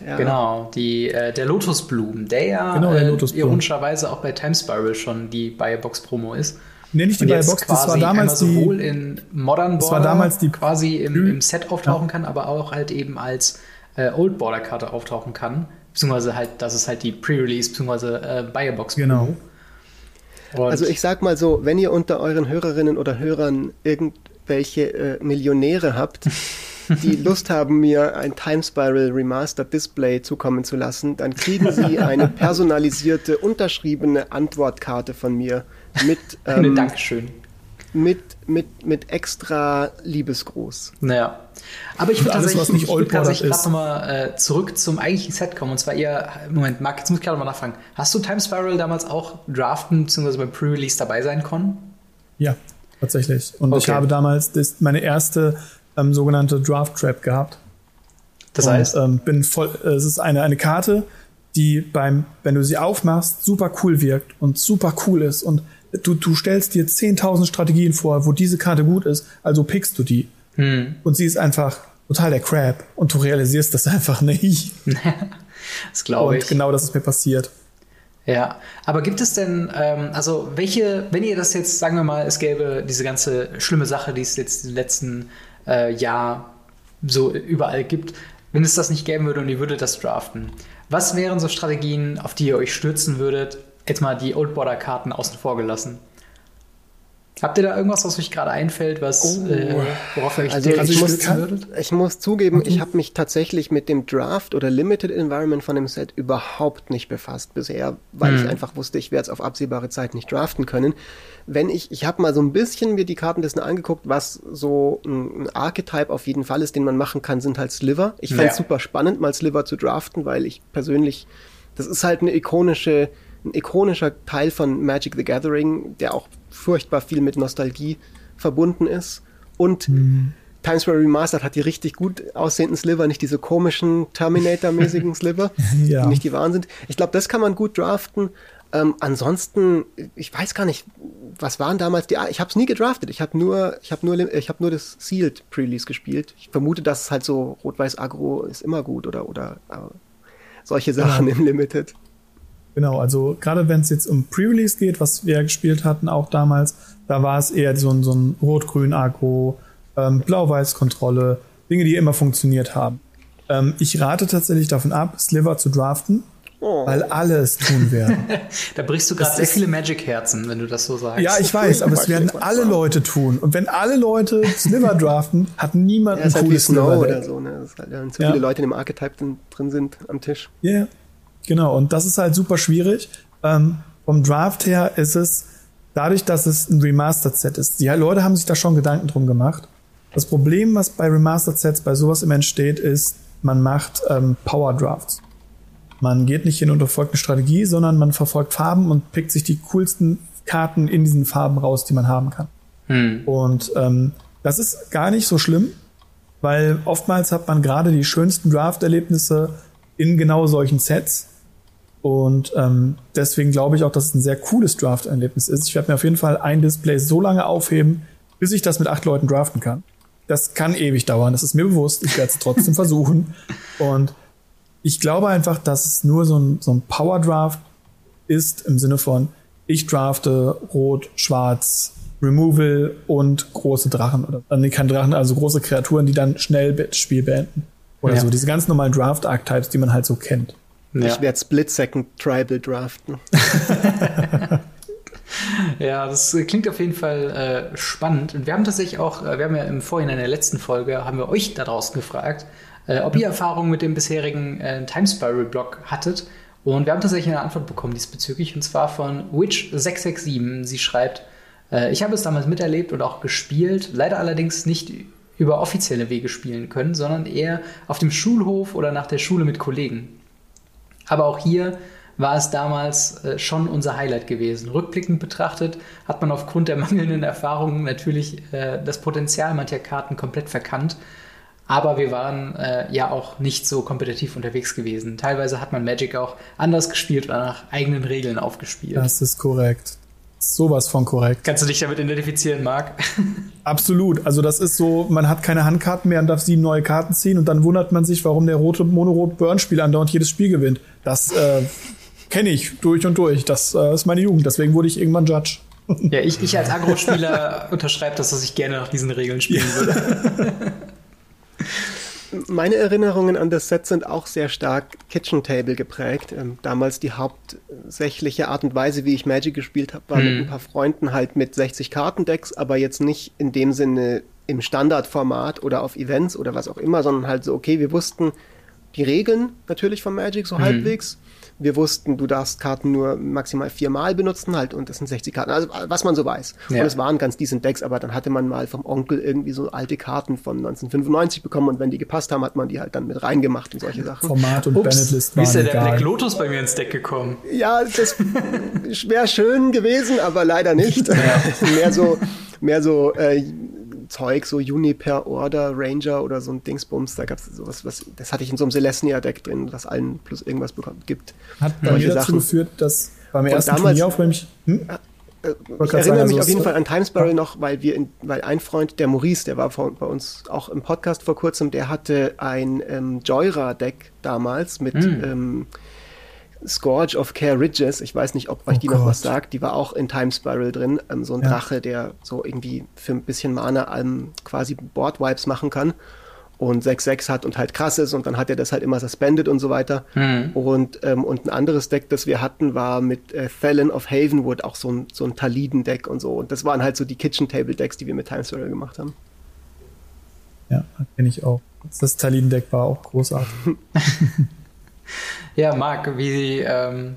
Speaker 1: Ja. Genau, die, äh, der Lotusblumen, der ja genau, der äh, ironischerweise auch bei Time Spiral schon die Buy-a-Box-Promo ist.
Speaker 2: Nee, nicht die Buy-a-Box, das war damals die,
Speaker 1: sowohl in Modern Border
Speaker 2: das war damals die
Speaker 1: quasi im, im Set auftauchen ja. kann, aber auch halt eben als äh, Old Border Karte auftauchen kann. Beziehungsweise halt, das ist halt die Pre-Release, beziehungsweise äh, Buy-a-Box-Promo.
Speaker 2: Genau.
Speaker 3: Und also ich sag mal so, wenn ihr unter euren Hörerinnen oder Hörern irgendwelche äh, Millionäre habt, die Lust haben, mir ein Time Spiral Remastered Display zukommen zu lassen, dann kriegen sie eine personalisierte, unterschriebene Antwortkarte von mir mit
Speaker 1: ähm, Dankeschön.
Speaker 3: Mit, mit, mit extra Liebesgruß.
Speaker 1: Naja. Aber ich würde tatsächlich, ich würd tatsächlich gerade nochmal äh, zurück zum eigentlichen Set kommen. Und zwar eher, Moment, Marc, jetzt muss ich gerade mal nachfragen. Hast du Time Spiral damals auch draften bzw. beim Pre-Release dabei sein können?
Speaker 2: Ja, tatsächlich. Und okay. ich habe damals das, meine erste ähm, sogenannte Draft Trap gehabt.
Speaker 1: Das heißt?
Speaker 2: Und, ähm, bin voll, äh, es ist eine, eine Karte, die beim, wenn du sie aufmachst, super cool wirkt und super cool ist. Und du, du stellst dir 10.000 Strategien vor, wo diese Karte gut ist, also pickst du die. Hm. Und sie ist einfach total der Crap und du realisierst das einfach nicht.
Speaker 1: das glaube ich.
Speaker 2: Und genau das ist mir passiert.
Speaker 1: Ja, aber gibt es denn, ähm, also welche, wenn ihr das jetzt, sagen wir mal, es gäbe diese ganze schlimme Sache, die es jetzt im letzten äh, Jahr so überall gibt, wenn es das nicht geben würde und ihr würdet das draften, was wären so Strategien, auf die ihr euch stürzen würdet, jetzt mal die Old Border Karten außen vor gelassen. Habt ihr da irgendwas, was euch gerade einfällt, was, oh. äh, worauf ihr euch
Speaker 3: also ich muss, würdet? ich muss zugeben, okay. ich habe mich tatsächlich mit dem Draft oder Limited Environment von dem Set überhaupt nicht befasst bisher, weil hm. ich einfach wusste, ich werde es auf absehbare Zeit nicht draften können. Wenn ich, ich habe mal so ein bisschen mir die Kartenlisten angeguckt, was so ein, Archetype auf jeden Fall ist, den man machen kann, sind halt Sliver. Ich fände es ja. super spannend, mal Sliver zu draften, weil ich persönlich, das ist halt eine ikonische ein ikonischer Teil von Magic the Gathering, der auch furchtbar viel mit Nostalgie verbunden ist. Und mhm. Times Square Remastered hat die richtig gut aussehenden Sliver, nicht diese komischen Terminator-mäßigen Sliver, ja. die nicht die wahren sind. Ich glaube, das kann man gut draften. Ähm, ansonsten, ich weiß gar nicht, was waren damals die. Ich habe es nie gedraftet. Ich habe nur, ich habe nur, ich habe nur das Sealed Pre-Release gespielt. Ich vermute, dass es halt so Rot-Weiß Agro ist immer gut oder oder äh, solche Sachen ja. im Limited.
Speaker 2: Genau, also gerade wenn es jetzt um Pre-Release geht, was wir ja gespielt hatten, auch damals, da war es eher so ein, so ein Rot-Grün-Agro, ähm, Blau-Weiß-Kontrolle, Dinge, die immer funktioniert haben. Ähm, ich rate tatsächlich davon ab, Sliver zu draften, oh. weil alle es tun werden.
Speaker 1: da brichst du gerade sehr viele Magic-Herzen, wenn du das so sagst.
Speaker 2: Ja, ich weiß, aber es werden alle Leute tun. Und wenn alle Leute Sliver draften, hat niemand ja, ein cooles
Speaker 3: halt Sliver. Oder so, ne? Halt, ja, zu ja. viele Leute in dem Archetype drin sind am Tisch.
Speaker 2: Ja. Yeah. Genau, und das ist halt super schwierig. Ähm, vom Draft her ist es, dadurch, dass es ein Remastered-Set ist, die Leute haben sich da schon Gedanken drum gemacht. Das Problem, was bei Remastered-Sets bei sowas immer entsteht, ist, man macht ähm, Power-Drafts. Man geht nicht hin und verfolgt eine Strategie, sondern man verfolgt Farben und pickt sich die coolsten Karten in diesen Farben raus, die man haben kann. Hm. Und ähm, das ist gar nicht so schlimm, weil oftmals hat man gerade die schönsten Draft-Erlebnisse in genau solchen Sets. Und ähm, deswegen glaube ich auch, dass es ein sehr cooles Draft-Erlebnis ist. Ich werde mir auf jeden Fall ein Display so lange aufheben, bis ich das mit acht Leuten draften kann. Das kann ewig dauern, das ist mir bewusst. Ich werde es trotzdem versuchen. Und ich glaube einfach, dass es nur so ein, so ein Power-Draft ist im Sinne von, ich drafte Rot, Schwarz, Removal und große Drachen. Oder äh, nee, kein Drachen, also große Kreaturen, die dann schnell das Spiel beenden. Oder ja. so. Diese ganz normalen Draft-Archetypes, die man halt so kennt.
Speaker 3: Ja. Ich werde Split Second Tribal draften.
Speaker 1: ja, das klingt auf jeden Fall äh, spannend. Und wir haben tatsächlich auch, äh, wir haben ja im Vorhinein in der letzten Folge, haben wir euch da draußen gefragt, äh, ob ihr Erfahrungen mit dem bisherigen äh, Time Spiral Block hattet. Und wir haben tatsächlich eine Antwort bekommen diesbezüglich, und zwar von Witch667. Sie schreibt, äh, ich habe es damals miterlebt und auch gespielt, leider allerdings nicht über offizielle Wege spielen können, sondern eher auf dem Schulhof oder nach der Schule mit Kollegen. Aber auch hier war es damals äh, schon unser Highlight gewesen. Rückblickend betrachtet hat man aufgrund der mangelnden Erfahrungen natürlich äh, das Potenzial mancher Karten komplett verkannt. Aber wir waren äh, ja auch nicht so kompetitiv unterwegs gewesen. Teilweise hat man Magic auch anders gespielt oder nach eigenen Regeln aufgespielt.
Speaker 2: Das ist korrekt. Sowas von korrekt.
Speaker 1: Kannst du dich damit identifizieren, Marc?
Speaker 2: Absolut. Also das ist so, man hat keine Handkarten mehr und darf sieben neue Karten ziehen und dann wundert man sich, warum der rote Monorot Burn-Spieler andauernd jedes Spiel gewinnt. Das äh, kenne ich durch und durch. Das äh, ist meine Jugend. Deswegen wurde ich irgendwann Judge.
Speaker 1: Ja, ich, ich als Agro-Spieler unterschreibe das, dass ich gerne nach diesen Regeln spielen würde.
Speaker 3: Meine Erinnerungen an das Set sind auch sehr stark Kitchen Table geprägt. Ähm, damals die hauptsächliche Art und Weise, wie ich Magic gespielt habe, war hm. mit ein paar Freunden halt mit 60 Kartendecks, aber jetzt nicht in dem Sinne im Standardformat oder auf Events oder was auch immer, sondern halt so, okay, wir wussten die Regeln natürlich von Magic so hm. halbwegs wir wussten, du darfst Karten nur maximal viermal benutzen halt und das sind 60 Karten. Also was man so weiß. Ja. Und es waren ganz decent Decks, aber dann hatte man mal vom Onkel irgendwie so alte Karten von 1995 bekommen und wenn die gepasst haben, hat man die halt dann mit reingemacht und solche Sachen.
Speaker 2: Format und Bennett-List
Speaker 1: Wie ist ja der Black Lotus bei mir ins Deck gekommen?
Speaker 3: Ja, das wäre schön gewesen, aber leider nicht. Ja. mehr so, mehr so äh, Zeug, so Juniper Order Ranger oder so ein Dingsbums, da gab es sowas, was, das hatte ich in so einem Celestia-Deck drin, das allen plus irgendwas bekommt, gibt.
Speaker 2: Hat bei mir dazu geführt, dass beim ersten damals, Turnier auf mich, hm?
Speaker 3: Äh, ich erinnere sagen, mich also auf jeden Fall an Timesparrow noch, weil wir in, weil ein Freund, der Maurice, der war bei uns auch im Podcast vor kurzem, der hatte ein ähm, Joyra-Deck damals mit mm. ähm, Scourge of Care Ridges, ich weiß nicht, ob euch oh die Gott. noch was sagt, die war auch in Time Spiral drin, ähm, so ein ja. Drache, der so irgendwie für ein bisschen Mana ähm, quasi Board Wipes machen kann. und 6-6 hat und halt krass ist und dann hat er das halt immer suspended und so weiter. Mhm. Und, ähm, und ein anderes Deck, das wir hatten, war mit äh, Thalen of Havenwood, auch so ein, so ein Taliden-Deck und so. Und das waren halt so die Kitchen-Table-Decks, die wir mit Time Story gemacht haben.
Speaker 2: Ja, kenne ich auch. Das Taliden-Deck war auch großartig.
Speaker 1: ja, Marc, wie, ähm,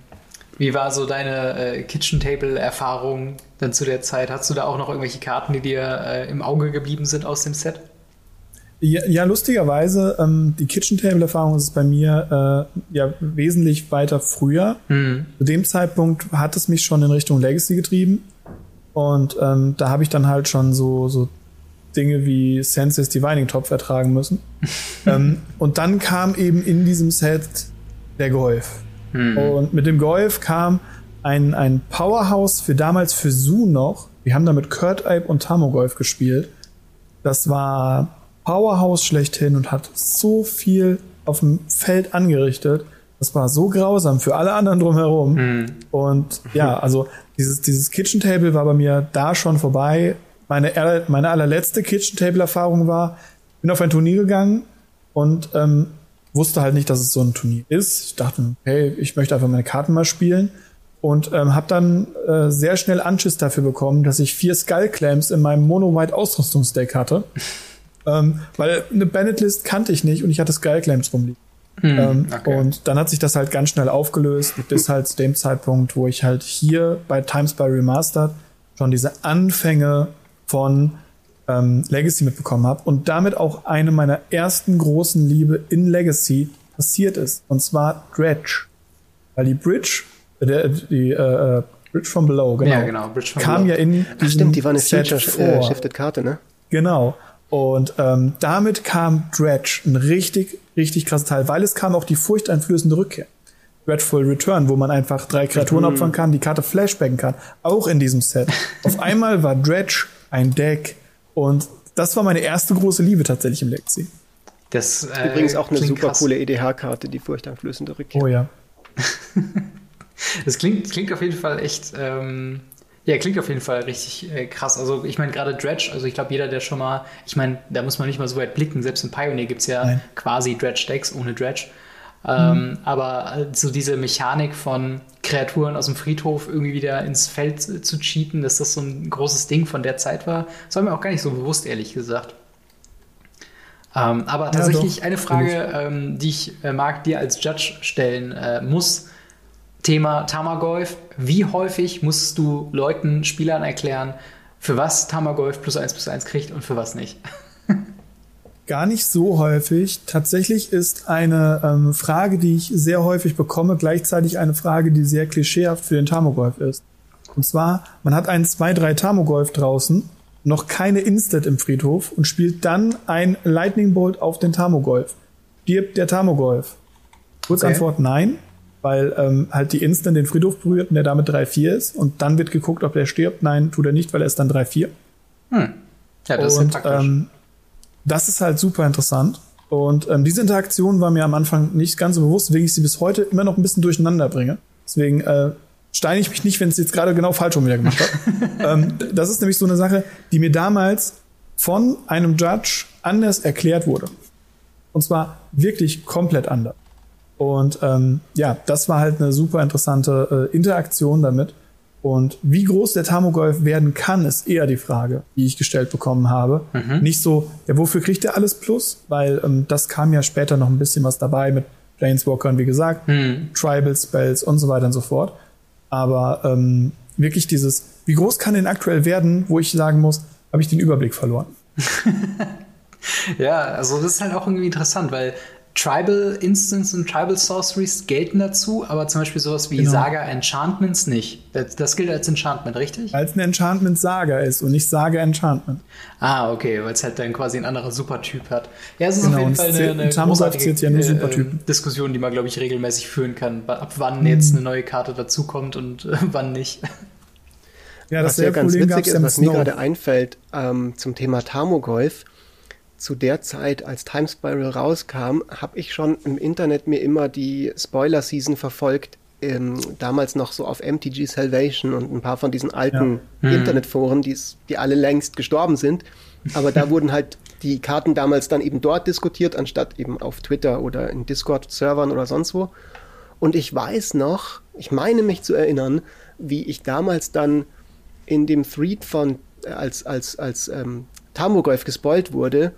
Speaker 1: wie war so deine äh, Kitchen-Table-Erfahrung dann zu der Zeit? Hast du da auch noch irgendwelche Karten, die dir äh, im Auge geblieben sind aus dem Set?
Speaker 2: Ja, ja lustigerweise, ähm, die Kitchen Table Erfahrung ist bei mir äh, ja wesentlich weiter früher. Mhm. Zu dem Zeitpunkt hat es mich schon in Richtung Legacy getrieben. Und ähm, da habe ich dann halt schon so, so Dinge wie Senses Divining Topf ertragen müssen. ähm, und dann kam eben in diesem Set der Golf. Mhm. Und mit dem Golf kam ein, ein Powerhouse für damals für Zoo noch. Wir haben da mit Kurt Ape und Tamogolf gespielt. Das war Powerhouse schlechthin und hat so viel auf dem Feld angerichtet. Das war so grausam für alle anderen drumherum. Mhm. Und ja, also dieses, dieses Kitchen Table war bei mir da schon vorbei. Meine, meine allerletzte Kitchen Table Erfahrung war, ich bin auf ein Turnier gegangen und ähm, wusste halt nicht, dass es so ein Turnier ist. Ich dachte, hey, ich möchte einfach meine Karten mal spielen und ähm, habe dann äh, sehr schnell Anschiss dafür bekommen, dass ich vier Skull Clamps in meinem Mono White Ausrüstungsdeck hatte. Ähm, weil eine Bandit-List kannte ich nicht und ich hatte Skyclaims rumliegen. Hm, ähm, okay. Und dann hat sich das halt ganz schnell aufgelöst, bis halt zu dem Zeitpunkt, wo ich halt hier bei Times by Remastered schon diese Anfänge von ähm, Legacy mitbekommen habe und damit auch eine meiner ersten großen Liebe in Legacy passiert ist. Und zwar Dredge. Weil die Bridge, äh, der, die äh, äh Bridge from Below, genau, ja, genau Bridge from kam below. ja in
Speaker 3: Ach, stimmt, die war eine Feature-Shifted-Karte, ne?
Speaker 2: Genau. Und ähm, damit kam Dredge, ein richtig, richtig krasser Teil, weil es kam auch die furchteinflößende Rückkehr. Dreadful Return, wo man einfach drei Kreaturen mhm. opfern kann, die Karte flashbacken kann, auch in diesem Set. Auf einmal war Dredge ein Deck und das war meine erste große Liebe tatsächlich im Legacy.
Speaker 3: Das äh, übrigens auch eine super krass. coole EDH-Karte, die furchteinflößende Rückkehr.
Speaker 2: Oh ja.
Speaker 1: das klingt, klingt auf jeden Fall echt ähm, ja, klingt auf jeden Fall richtig äh, krass. Also ich meine gerade Dredge, also ich glaube jeder, der schon mal, ich meine, da muss man nicht mal so weit blicken, selbst in Pioneer gibt es ja Nein. quasi Dredge-Decks ohne Dredge. Ähm, mhm. Aber so diese Mechanik von Kreaturen aus dem Friedhof irgendwie wieder ins Feld zu cheaten, dass das so ein großes Ding von der Zeit war, das war mir auch gar nicht so bewusst, ehrlich gesagt. Ähm, aber tatsächlich ja, eine Frage, ähm, die ich äh, mag dir als Judge stellen äh, muss. Thema Tamagolf. Wie häufig musst du Leuten, Spielern erklären, für was Tamagolf plus 1 plus 1 kriegt und für was nicht?
Speaker 2: Gar nicht so häufig. Tatsächlich ist eine ähm, Frage, die ich sehr häufig bekomme, gleichzeitig eine Frage, die sehr klischeehaft für den Tamagolf ist. Und zwar, man hat einen 2-3 Tamagolf draußen, noch keine Instant im Friedhof und spielt dann ein Lightning Bolt auf den Tamagolf. Stirbt der Tamagolf? Kurzantwort okay. nein weil ähm, halt die Instant den Friedhof berührt und der damit 3-4 ist und dann wird geguckt, ob der stirbt. Nein, tut er nicht, weil er ist dann 3-4. Hm. Ja, das und, ist ähm, das ist halt super interessant. Und ähm, diese Interaktion war mir am Anfang nicht ganz so bewusst, weswegen ich sie bis heute immer noch ein bisschen durcheinander bringe. Deswegen äh, steine ich mich nicht, wenn es jetzt gerade genau falsch schon wieder gemacht hat. ähm, das ist nämlich so eine Sache, die mir damals von einem Judge anders erklärt wurde. Und zwar wirklich komplett anders. Und ähm, ja, das war halt eine super interessante äh, Interaktion damit. Und wie groß der Tamogolf werden kann, ist eher die Frage, die ich gestellt bekommen habe. Mhm. Nicht so, ja, wofür kriegt er alles Plus? Weil ähm, das kam ja später noch ein bisschen was dabei mit Planeswalkern, wie gesagt, mhm. Tribal Spells und so weiter und so fort. Aber ähm, wirklich dieses, wie groß kann denn aktuell werden, wo ich sagen muss, habe ich den Überblick verloren.
Speaker 1: ja, also das ist halt auch irgendwie interessant, weil Tribal Instants und Tribal Sorceries gelten dazu, aber zum Beispiel sowas wie genau. Saga Enchantments nicht. Das, das, gilt als Enchantment, richtig?
Speaker 2: Weil es ein Enchantment Saga ist und nicht Saga Enchantment.
Speaker 1: Ah, okay, weil es halt dann quasi ein anderer Supertyp hat. Ja, es ist genau, auf jeden Fall eine, eine großartige
Speaker 2: ja nur äh,
Speaker 1: Diskussion, die man, glaube ich, regelmäßig führen kann, ab wann mhm. jetzt eine neue Karte dazukommt und äh, wann nicht.
Speaker 3: Ja, das was ja ganz witzig ist, was mir gerade einfällt ähm, zum Thema Tamogolf, zu der Zeit, als Time Spiral rauskam, habe ich schon im Internet mir immer die Spoiler-Season verfolgt. Ähm, damals noch so auf MTG Salvation und ein paar von diesen alten ja. hm. Internetforen, die alle längst gestorben sind. Aber da wurden halt die Karten damals dann eben dort diskutiert, anstatt eben auf Twitter oder in Discord-Servern oder sonst wo. Und ich weiß noch, ich meine mich zu erinnern, wie ich damals dann in dem Thread von, äh, als, als, als ähm, Tamogolf gespoilt wurde,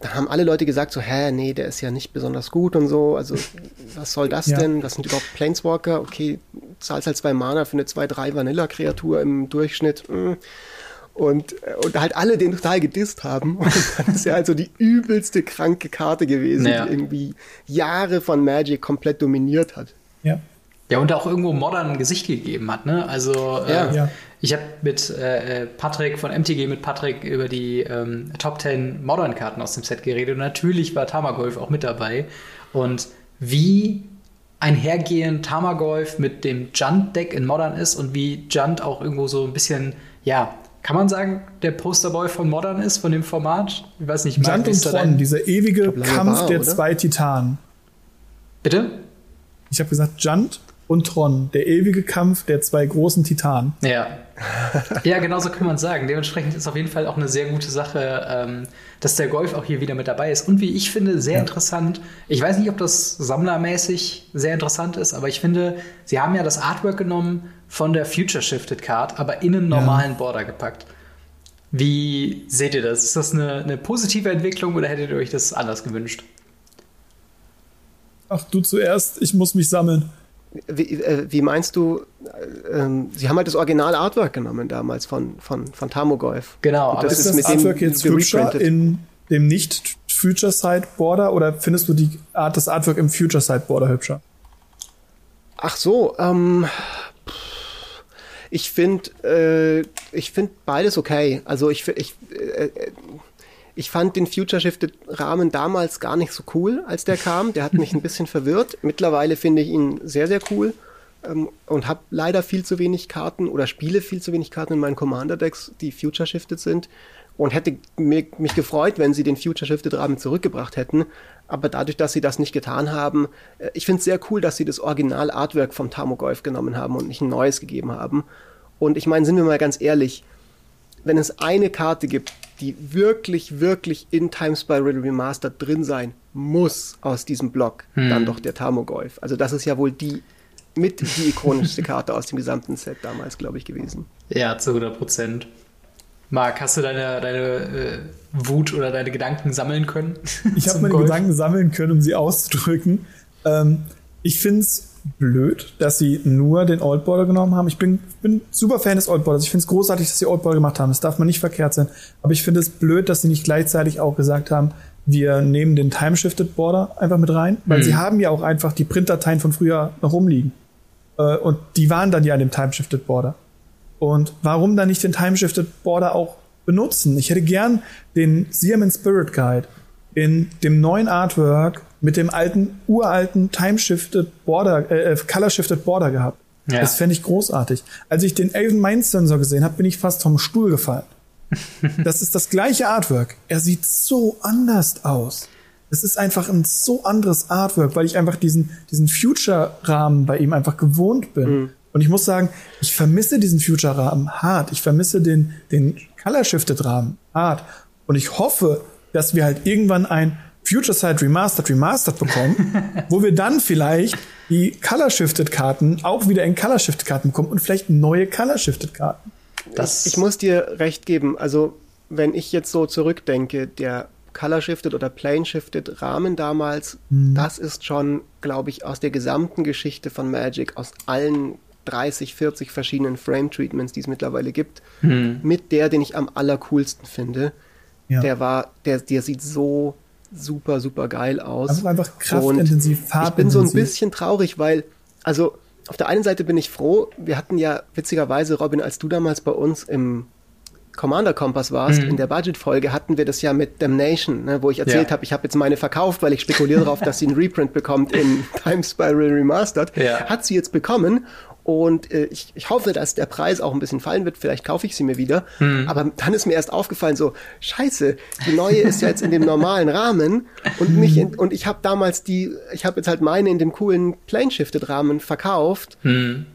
Speaker 3: da haben alle Leute gesagt so, hä, nee, der ist ja nicht besonders gut und so, also was soll das ja. denn? Was sind überhaupt Planeswalker? Okay, zahlst halt zwei Mana für eine 2-3 Vanilla-Kreatur im Durchschnitt. Hm. Und, äh, und halt alle den total gedisst haben. Und das ist ja also die übelste kranke Karte gewesen, naja. die irgendwie Jahre von Magic komplett dominiert hat.
Speaker 1: Ja. Ja, und auch irgendwo modern Gesicht gegeben hat, ne? Also ja. Äh, ja. ich habe mit äh, Patrick von MTG mit Patrick über die ähm, Top 10 Modern-Karten aus dem Set geredet und natürlich war Tamagolf auch mit dabei. Und wie einhergehend Tamagolf mit dem Junt-Deck in Modern ist und wie Junt auch irgendwo so ein bisschen, ja, kann man sagen, der Posterboy von Modern ist, von dem Format?
Speaker 2: Ich weiß nicht. Junt und Tron, dieser ewige Kampf war, der oder? zwei Titanen.
Speaker 1: Bitte?
Speaker 2: Ich habe gesagt Junt und Tron, der ewige Kampf der zwei großen Titanen.
Speaker 1: Ja. ja, genau so kann man sagen. Dementsprechend ist auf jeden Fall auch eine sehr gute Sache, ähm, dass der Golf auch hier wieder mit dabei ist. Und wie ich finde, sehr ja. interessant. Ich weiß nicht, ob das sammlermäßig sehr interessant ist, aber ich finde, sie haben ja das Artwork genommen von der Future Shifted Card, aber in einen normalen ja. Border gepackt. Wie seht ihr das? Ist das eine, eine positive Entwicklung oder hättet ihr euch das anders gewünscht?
Speaker 2: Ach, du zuerst, ich muss mich sammeln.
Speaker 3: Wie, äh, wie, meinst du, äh, ähm, sie haben halt das Original Artwork genommen damals von, von, von Tamogolf.
Speaker 1: Genau,
Speaker 2: aber ist, ist das mit Artwork jetzt hübscher in dem nicht Future Side Border oder findest du die Art, das Artwork im Future Side Border hübscher?
Speaker 3: Ach so, ähm, ich finde, äh, ich finde beides okay. Also ich, ich, äh, ich fand den Future Shifted Rahmen damals gar nicht so cool, als der kam. Der hat mich ein bisschen verwirrt. Mittlerweile finde ich ihn sehr, sehr cool ähm, und habe leider viel zu wenig Karten oder spiele viel zu wenig Karten in meinen Commander-Decks, die Future Shifted sind. Und hätte mich, mich gefreut, wenn sie den Future Shifted Rahmen zurückgebracht hätten. Aber dadurch, dass sie das nicht getan haben, äh, ich finde es sehr cool, dass sie das Original-Artwork vom Tamogolf genommen haben und nicht ein neues gegeben haben. Und ich meine, sind wir mal ganz ehrlich, wenn es eine Karte gibt, die wirklich, wirklich in Time Spiral Remastered drin sein muss aus diesem Block, hm. dann doch der Tamogolf. Also das ist ja wohl die mit die ikonischste Karte aus dem gesamten Set damals, glaube ich, gewesen.
Speaker 1: Ja, zu 100 Prozent. Marc, hast du deine, deine äh, Wut oder deine Gedanken sammeln können?
Speaker 2: Ich habe meine Golf? Gedanken sammeln können, um sie auszudrücken. Ähm, ich finde es blöd, dass sie nur den Old Border genommen haben. Ich bin, bin super Fan des Old Borders. Ich finde es großartig, dass sie Old Border gemacht haben. Das darf man nicht verkehrt sein. Aber ich finde es blöd, dass sie nicht gleichzeitig auch gesagt haben, wir nehmen den Time-Shifted Border einfach mit rein, weil mhm. sie haben ja auch einfach die Printdateien von früher noch rumliegen. Äh, und die waren dann ja in dem Time-Shifted Border. Und warum dann nicht den Time-Shifted Border auch benutzen? Ich hätte gern den Siamen Spirit Guide in dem neuen Artwork mit dem alten, uralten Time-Shifted Border, äh, äh, Color-Shifted Border gehabt. Ja. Das fände ich großartig. Als ich den Elven Mind Sensor gesehen habe, bin ich fast vom Stuhl gefallen. das ist das gleiche Artwork. Er sieht so anders aus. Es ist einfach ein so anderes Artwork, weil ich einfach diesen, diesen Future-Rahmen bei ihm einfach gewohnt bin. Mhm. Und ich muss sagen, ich vermisse diesen Future-Rahmen hart. Ich vermisse den, den Color-Shifted-Rahmen hart. Und ich hoffe, dass wir halt irgendwann ein Future Sight Remastered Remastered bekommen, wo wir dann vielleicht die Color Shifted Karten auch wieder in Color Shifted Karten bekommen und vielleicht neue Color Shifted Karten.
Speaker 3: Das ich, ich muss dir recht geben. Also, wenn ich jetzt so zurückdenke, der Color Shifted oder Plane Shifted Rahmen damals, hm. das ist schon, glaube ich, aus der gesamten Geschichte von Magic, aus allen 30, 40 verschiedenen Frame Treatments, die es mittlerweile gibt, hm. mit der, den ich am allercoolsten finde. Ja. Der war, der, der sieht so super, super geil aus.
Speaker 2: Also einfach kraftintensiv,
Speaker 3: farbintensiv. Ich bin so ein bisschen traurig, weil, also auf der einen Seite bin ich froh, wir hatten ja witzigerweise, Robin, als du damals bei uns im Commander Kompass warst, mhm. in der Budget-Folge hatten wir das ja mit Damnation, ne, wo ich erzählt ja. habe, ich habe jetzt meine verkauft, weil ich spekuliere darauf, dass sie einen Reprint bekommt in Time Spiral Remastered. Ja. Hat sie jetzt bekommen und äh, ich, ich hoffe, dass der Preis auch ein bisschen fallen wird. Vielleicht kaufe ich sie mir wieder. Mhm. Aber dann ist mir erst aufgefallen, so, scheiße, die neue ist ja jetzt in dem normalen Rahmen und nicht in, und ich habe damals die, ich habe jetzt halt meine in dem coolen Plane-Shifted-Rahmen verkauft. Mhm.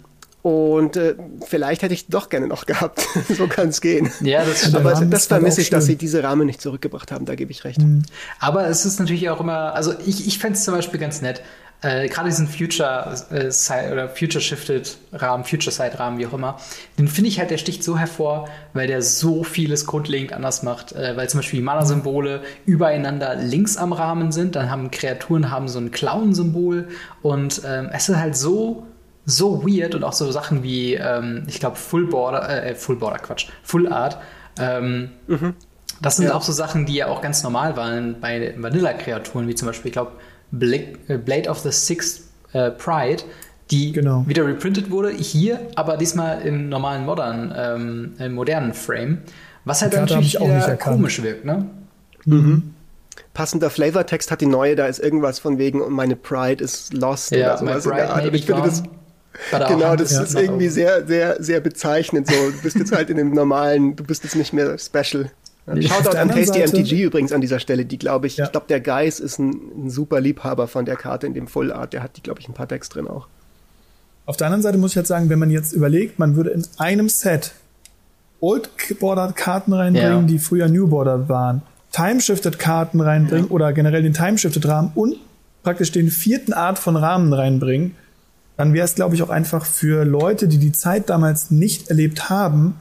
Speaker 3: Und äh, vielleicht hätte ich doch gerne noch gehabt. so kann es gehen.
Speaker 1: Ja, das stimmt.
Speaker 3: Aber das halt vermisse ich, dass sie diese Rahmen nicht zurückgebracht haben, da gebe ich recht. Mhm.
Speaker 1: Aber es ist natürlich auch immer, also ich, ich fände es zum Beispiel ganz nett, äh, gerade diesen Future äh, Side oder Future Shifted Rahmen, Future Side Rahmen, wie auch immer, den finde ich halt, der sticht so hervor, weil der so vieles grundlegend anders macht. Äh, weil zum Beispiel die Mana-Symbole übereinander links am Rahmen sind, dann haben Kreaturen haben so ein Clown-Symbol und ähm, es ist halt so so weird und auch so Sachen wie, ähm, ich glaube, Full Border, äh, Full Border, Quatsch, Full Art. Ähm, mhm. Das sind ja. auch so Sachen, die ja auch ganz normal waren bei Vanilla-Kreaturen, wie zum Beispiel, ich glaube, äh, Blade of the Sixth äh, Pride, die genau. wieder reprintet wurde, hier, aber diesmal im normalen modern, ähm, im modernen Frame, was halt dann natürlich auch nicht komisch wirkt, ne?
Speaker 3: Mhm. Passender Flavortext hat die neue, da ist irgendwas von wegen, meine Pride is lost
Speaker 1: ja, oder sowas in der Art. Ich finde das
Speaker 3: Genau, das ist irgendwie sehr, sehr, sehr bezeichnend. So, du bist jetzt halt in dem normalen, du bist jetzt nicht mehr special. Ja, Shoutout an Tasty Seite, MTG übrigens an dieser Stelle, die glaube ich, ja. ich glaube, der Geist ist ein, ein, super Liebhaber von der Karte in dem Full Art, der hat die, glaube ich, ein paar Decks drin auch.
Speaker 2: Auf der anderen Seite muss ich jetzt sagen, wenn man jetzt überlegt, man würde in einem Set Old Bordered Karten reinbringen, ja. die früher New Bordered waren, Time Shifted Karten reinbringen oder generell den Time Shifted Rahmen und praktisch den vierten Art von Rahmen reinbringen, dann wäre es, glaube ich, auch einfach für Leute, die die Zeit damals nicht erlebt haben,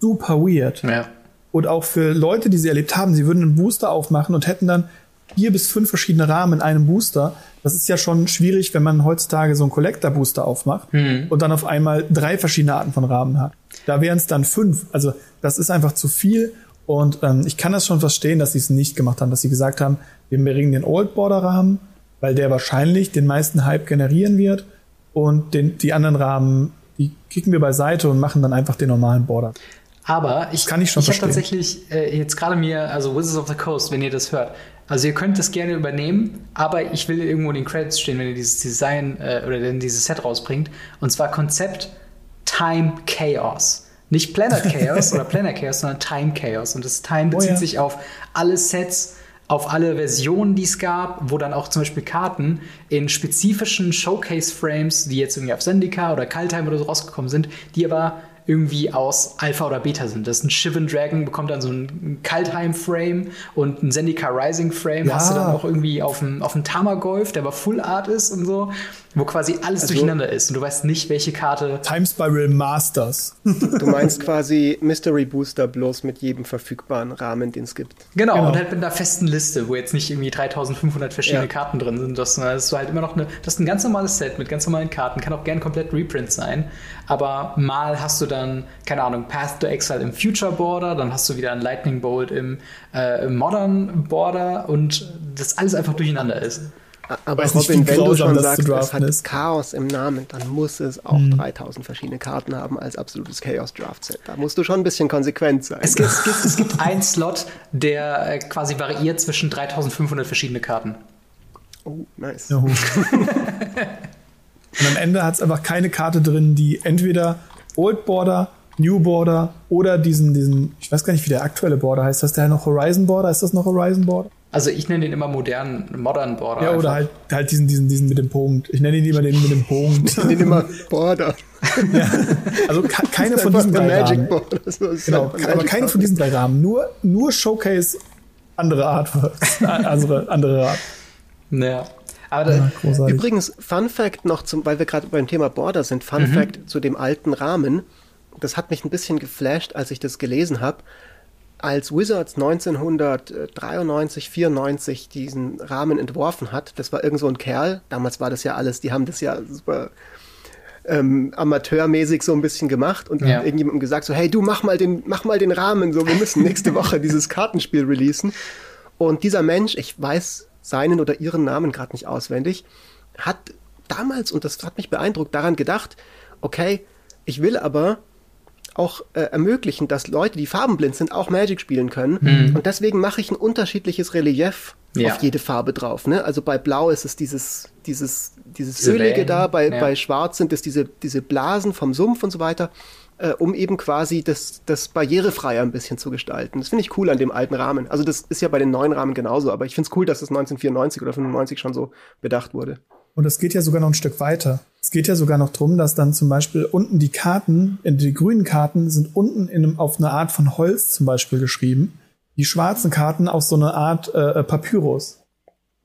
Speaker 2: super weird. Ja. Und auch für Leute, die sie erlebt haben, sie würden einen Booster aufmachen und hätten dann vier bis fünf verschiedene Rahmen in einem Booster. Das ist ja schon schwierig, wenn man heutzutage so einen Collector-Booster aufmacht mhm. und dann auf einmal drei verschiedene Arten von Rahmen hat. Da wären es dann fünf. Also das ist einfach zu viel. Und ähm, ich kann das schon verstehen, dass sie es nicht gemacht haben, dass sie gesagt haben, wir bringen den Old Border Rahmen, weil der wahrscheinlich den meisten Hype generieren wird und den, die anderen Rahmen, die kicken wir beiseite und machen dann einfach den normalen Border.
Speaker 1: Aber ich, kann ich, schon ich habe tatsächlich äh, jetzt gerade mir, also Wizards of the Coast, wenn ihr das hört, also ihr könnt das gerne übernehmen, aber ich will irgendwo in den Credits stehen, wenn ihr dieses Design äh, oder denn dieses Set rausbringt. Und zwar Konzept Time Chaos. Nicht Planet Chaos oder Planet Chaos, sondern Time Chaos. Und das Time bezieht oh ja. sich auf alle Sets, auf alle Versionen, die es gab, wo dann auch zum Beispiel Karten in spezifischen Showcase-Frames, die jetzt irgendwie auf Zendika oder Kaltheim oder so rausgekommen sind, die aber irgendwie aus Alpha oder Beta sind. Das ist ein Shivan Dragon, bekommt dann so ein Kaltheim-Frame und ein Zendika Rising-Frame. Ja. Hast du dann auch irgendwie auf dem, auf dem Tamagolf, der aber Full Art ist und so, wo quasi alles also, durcheinander ist und du weißt nicht, welche Karte.
Speaker 2: Time Spiral Masters.
Speaker 3: Du meinst quasi Mystery Booster bloß mit jedem verfügbaren Rahmen, den es gibt.
Speaker 1: Genau, genau, und halt mit einer festen Liste, wo jetzt nicht irgendwie 3500 verschiedene ja. Karten drin sind. Das, das ist halt immer noch eine, das ist ein ganz normales Set mit ganz normalen Karten, kann auch gern komplett Reprint sein, aber mal hast du dann, keine Ahnung, Path to Exile im Future Border, dann hast du wieder ein Lightning Bolt im, äh, im Modern Border und das alles einfach durcheinander ist.
Speaker 3: Aber Robin, nicht, wenn du schon sagst, es hat ist. Chaos im Namen, dann muss es auch hm. 3000 verschiedene Karten haben als absolutes Chaos Draft Set. Da musst du schon ein bisschen konsequent sein.
Speaker 1: Es gibt, es gibt, es gibt einen Slot, der äh, quasi variiert zwischen 3500 verschiedene Karten.
Speaker 3: Oh, nice.
Speaker 2: Und am Ende hat es einfach keine Karte drin, die entweder Old Border, New Border oder diesen, diesen, ich weiß gar nicht, wie der aktuelle Border heißt. Heißt der noch Horizon Border? Ist das noch Horizon Border?
Speaker 1: Also ich nenne den immer modernen, modern Border.
Speaker 2: Ja, oder halt, halt diesen, diesen, diesen mit dem Punkt. Ich nenne ihn immer den mit dem Punkt.
Speaker 3: Ich nenne ihn immer Border.
Speaker 2: ja, also keine von diesen drei Magic Rahmen. Border. Genau, aber keine von diesen drei Rahmen. Nur, nur Showcase andere Art. andere, andere Art.
Speaker 1: Naja.
Speaker 3: Aber ja, übrigens, Fun Fact noch, zum, weil wir gerade beim Thema Border sind, Fun mhm. Fact zu dem alten Rahmen. Das hat mich ein bisschen geflasht, als ich das gelesen habe. Als Wizards 1993, 94 diesen Rahmen entworfen hat, das war irgend so ein Kerl, damals war das ja alles, die haben das ja super ähm, amateurmäßig so ein bisschen gemacht und ja. irgendjemandem gesagt so, hey du mach mal den, mach mal den Rahmen, so wir müssen nächste Woche dieses Kartenspiel releasen. Und dieser Mensch, ich weiß seinen oder ihren Namen gerade nicht auswendig, hat damals, und das hat mich beeindruckt, daran gedacht, okay, ich will aber auch äh, ermöglichen, dass Leute, die farbenblind sind, auch Magic spielen können. Mhm. Und deswegen mache ich ein unterschiedliches Relief ja. auf jede Farbe drauf. Ne? Also bei Blau ist es dieses, dieses, dieses Ölige da, bei, ja. bei Schwarz sind es diese, diese Blasen vom Sumpf und so weiter äh, um eben quasi das, das barrierefreier ein bisschen zu gestalten. Das finde ich cool an dem alten Rahmen. Also das ist ja bei den neuen Rahmen genauso, aber ich finde es cool, dass das 1994 oder 95 schon so bedacht wurde.
Speaker 2: Und das geht ja sogar noch ein Stück weiter. Es geht ja sogar noch drum, dass dann zum Beispiel unten die Karten, die grünen Karten sind unten in einem, auf eine Art von Holz zum Beispiel geschrieben. Die schwarzen Karten auf so eine Art äh, äh Papyrus.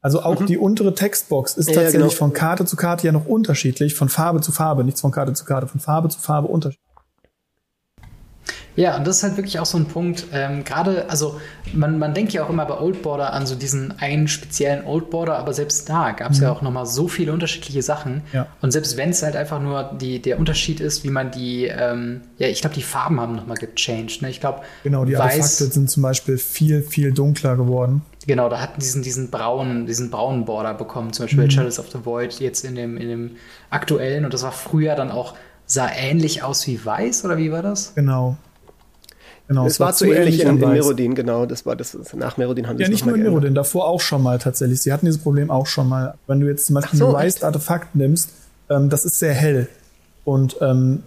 Speaker 2: Also auch mhm. die untere Textbox ist ja, tatsächlich genau. von Karte zu Karte ja noch unterschiedlich, von Farbe zu Farbe, nichts von Karte zu Karte, von Farbe zu Farbe unterschiedlich.
Speaker 1: Ja, und das ist halt wirklich auch so ein Punkt. Ähm, Gerade, also man, man denkt ja auch immer bei Old Border an so diesen einen speziellen Old Border, aber selbst da gab es mhm. ja auch nochmal so viele unterschiedliche Sachen. Ja. Und selbst wenn es halt einfach nur die, der Unterschied ist, wie man die, ähm, ja, ich glaube, die Farben haben nochmal gechanged. Ne? Ich glaube,
Speaker 2: genau, die Weiß, Artefakte sind zum Beispiel viel, viel dunkler geworden.
Speaker 1: Genau, da hatten diesen, diesen braunen, diesen braunen Border bekommen, zum Beispiel mhm. Shadows of the Void jetzt in dem, in dem aktuellen. Und das war früher dann auch, sah ähnlich aus wie weiß, oder wie war das?
Speaker 2: Genau.
Speaker 3: Genau, es, es war, war zu ähnlich in, in Merodin, genau. Das war das, nach Merodin haben
Speaker 2: Ja, nicht nur in Merodin, davor auch schon mal tatsächlich. Sie hatten dieses Problem auch schon mal. Wenn du jetzt zum Beispiel so, ein Revised-Artefakt nimmst, ähm, das ist sehr hell. Und ähm,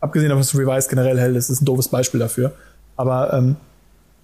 Speaker 2: abgesehen davon, dass Revised generell hell ist, ist ein doofes Beispiel dafür. Aber ähm,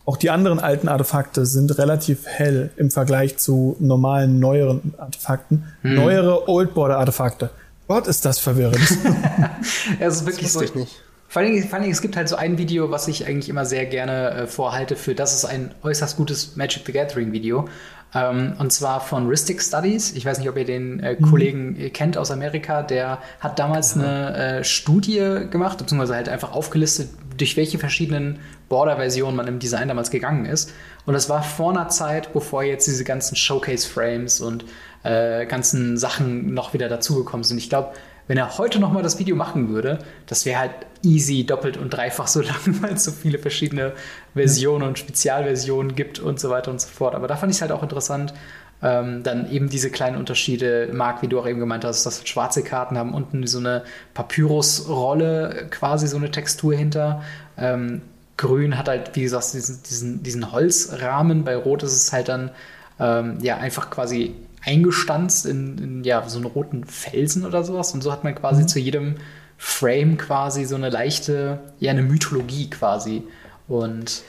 Speaker 2: auch die anderen alten Artefakte sind relativ hell im Vergleich zu normalen, neueren Artefakten. Hm. Neuere Old Border Artefakte. Gott, ist das verwirrend.
Speaker 1: ja, es ist wirklich das so. Ich nicht. Vor allem, vor allem, es gibt halt so ein Video, was ich eigentlich immer sehr gerne äh, vorhalte, für das ist ein äußerst gutes Magic the Gathering Video. Ähm, und zwar von Ristic Studies. Ich weiß nicht, ob ihr den äh, mhm. Kollegen äh, kennt aus Amerika. Der hat damals ja. eine äh, Studie gemacht, beziehungsweise halt einfach aufgelistet, durch welche verschiedenen Border-Versionen man im Design damals gegangen ist. Und das war vor einer Zeit, bevor jetzt diese ganzen Showcase-Frames und äh, ganzen Sachen noch wieder dazugekommen sind. Ich glaube, wenn er heute noch mal das Video machen würde, das wäre halt easy doppelt und dreifach so lang, weil es so viele verschiedene Versionen und Spezialversionen gibt und so weiter und so fort. Aber da fand ich es halt auch interessant, ähm, dann eben diese kleinen Unterschiede, Marc, wie du auch eben gemeint hast, dass schwarze Karten haben unten so eine Papyrusrolle, quasi so eine Textur hinter. Ähm, Grün hat halt, wie gesagt, diesen, diesen, diesen Holzrahmen. Bei Rot ist es halt dann ähm, ja einfach quasi eingestanzt in, in, ja, so einen roten Felsen oder sowas. Und so hat man quasi mhm. zu jedem Frame quasi so eine leichte, ja, eine Mythologie quasi. Und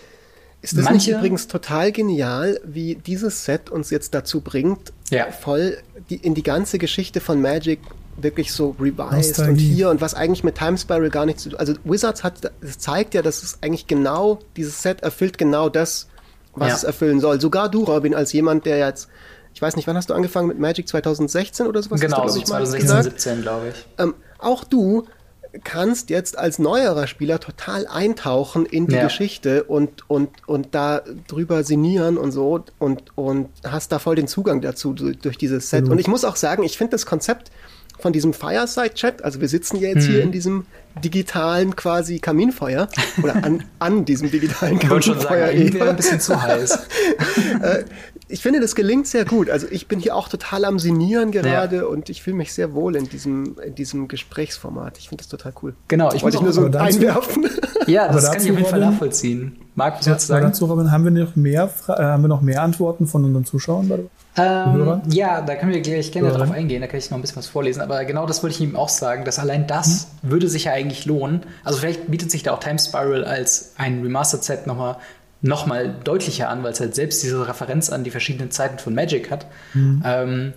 Speaker 3: ist das manche, nicht übrigens total genial, wie dieses Set uns jetzt dazu bringt, ja. voll die, in die ganze Geschichte von Magic wirklich so revised Nostalgie. und hier und was eigentlich mit Time Spiral gar nichts zu tun. Also Wizards hat, das zeigt ja, dass es eigentlich genau, dieses Set erfüllt genau das, was ja. es erfüllen soll. Sogar du, Robin, als jemand, der jetzt ich weiß nicht, wann hast du angefangen mit Magic 2016 oder sowas?
Speaker 1: Genau, du, so 2016, 17, glaube ich.
Speaker 3: Ähm, auch du kannst jetzt als neuerer Spieler total eintauchen in die ja. Geschichte und, und, und da drüber sinnieren und so und, und hast da voll den Zugang dazu durch dieses Set. Mhm. Und ich muss auch sagen, ich finde das Konzept von diesem Fireside-Chat, also wir sitzen ja jetzt mhm. hier in diesem digitalen quasi Kaminfeuer oder an, an diesem digitalen Kaminfeuer. Ich schon sagen,
Speaker 1: irgendwie ein bisschen zu heiß.
Speaker 3: Äh, ich finde, das gelingt sehr gut. Also ich bin hier auch total am Sinieren gerade ja. und ich fühle mich sehr wohl in diesem, in diesem Gesprächsformat. Ich finde das total cool.
Speaker 1: Genau, ich wollte ich nur so einwerfen. Ja, das dazu, kann ich auf jeden Fall nachvollziehen. Marc, was
Speaker 2: ja, sagen? Dazu, Robin, haben wir noch mehr, äh, haben wir noch mehr Antworten von unseren Zuschauern?
Speaker 1: Ähm, ja, da können wir gleich gerne darauf eingehen, da kann ich noch ein bisschen was vorlesen. Aber genau das wollte ich ihm auch sagen, dass allein das hm? würde sich ja eigentlich lohnen. Also vielleicht bietet sich da auch Time Spiral als ein Remastered-Set nochmal noch mal deutlicher an, weil es halt selbst diese Referenz an die verschiedenen Zeiten von Magic hat. Mhm. Ähm,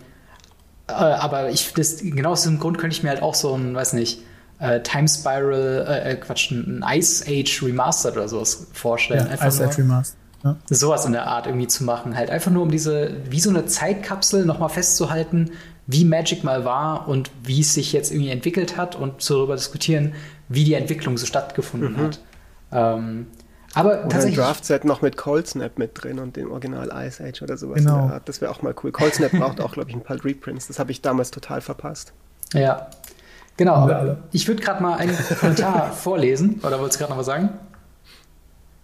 Speaker 1: äh, aber ich, das, genau aus diesem Grund könnte ich mir halt auch so ein, weiß nicht, äh, Time Spiral, äh, äh Quatsch, ein Ice Age Remastered oder sowas vorstellen.
Speaker 2: Ja, Ice Age Remastered.
Speaker 1: Ja. Sowas in der Art irgendwie zu machen. Halt einfach nur, um diese, wie so eine Zeitkapsel nochmal festzuhalten, wie Magic mal war und wie es sich jetzt irgendwie entwickelt hat und darüber diskutieren, wie die Entwicklung so stattgefunden mhm. hat. Ähm, aber oder tatsächlich.
Speaker 3: ein Draft-Set noch mit Cold Snap mit drin und dem Original Ice Age oder sowas. Genau. Das wäre auch mal cool. Cold Snap braucht auch, glaube ich, ein paar Reprints. Das habe ich damals total verpasst.
Speaker 1: Ja. Genau. Ich würde gerade mal einen Kommentar vorlesen. Oder wolltest du gerade noch was sagen?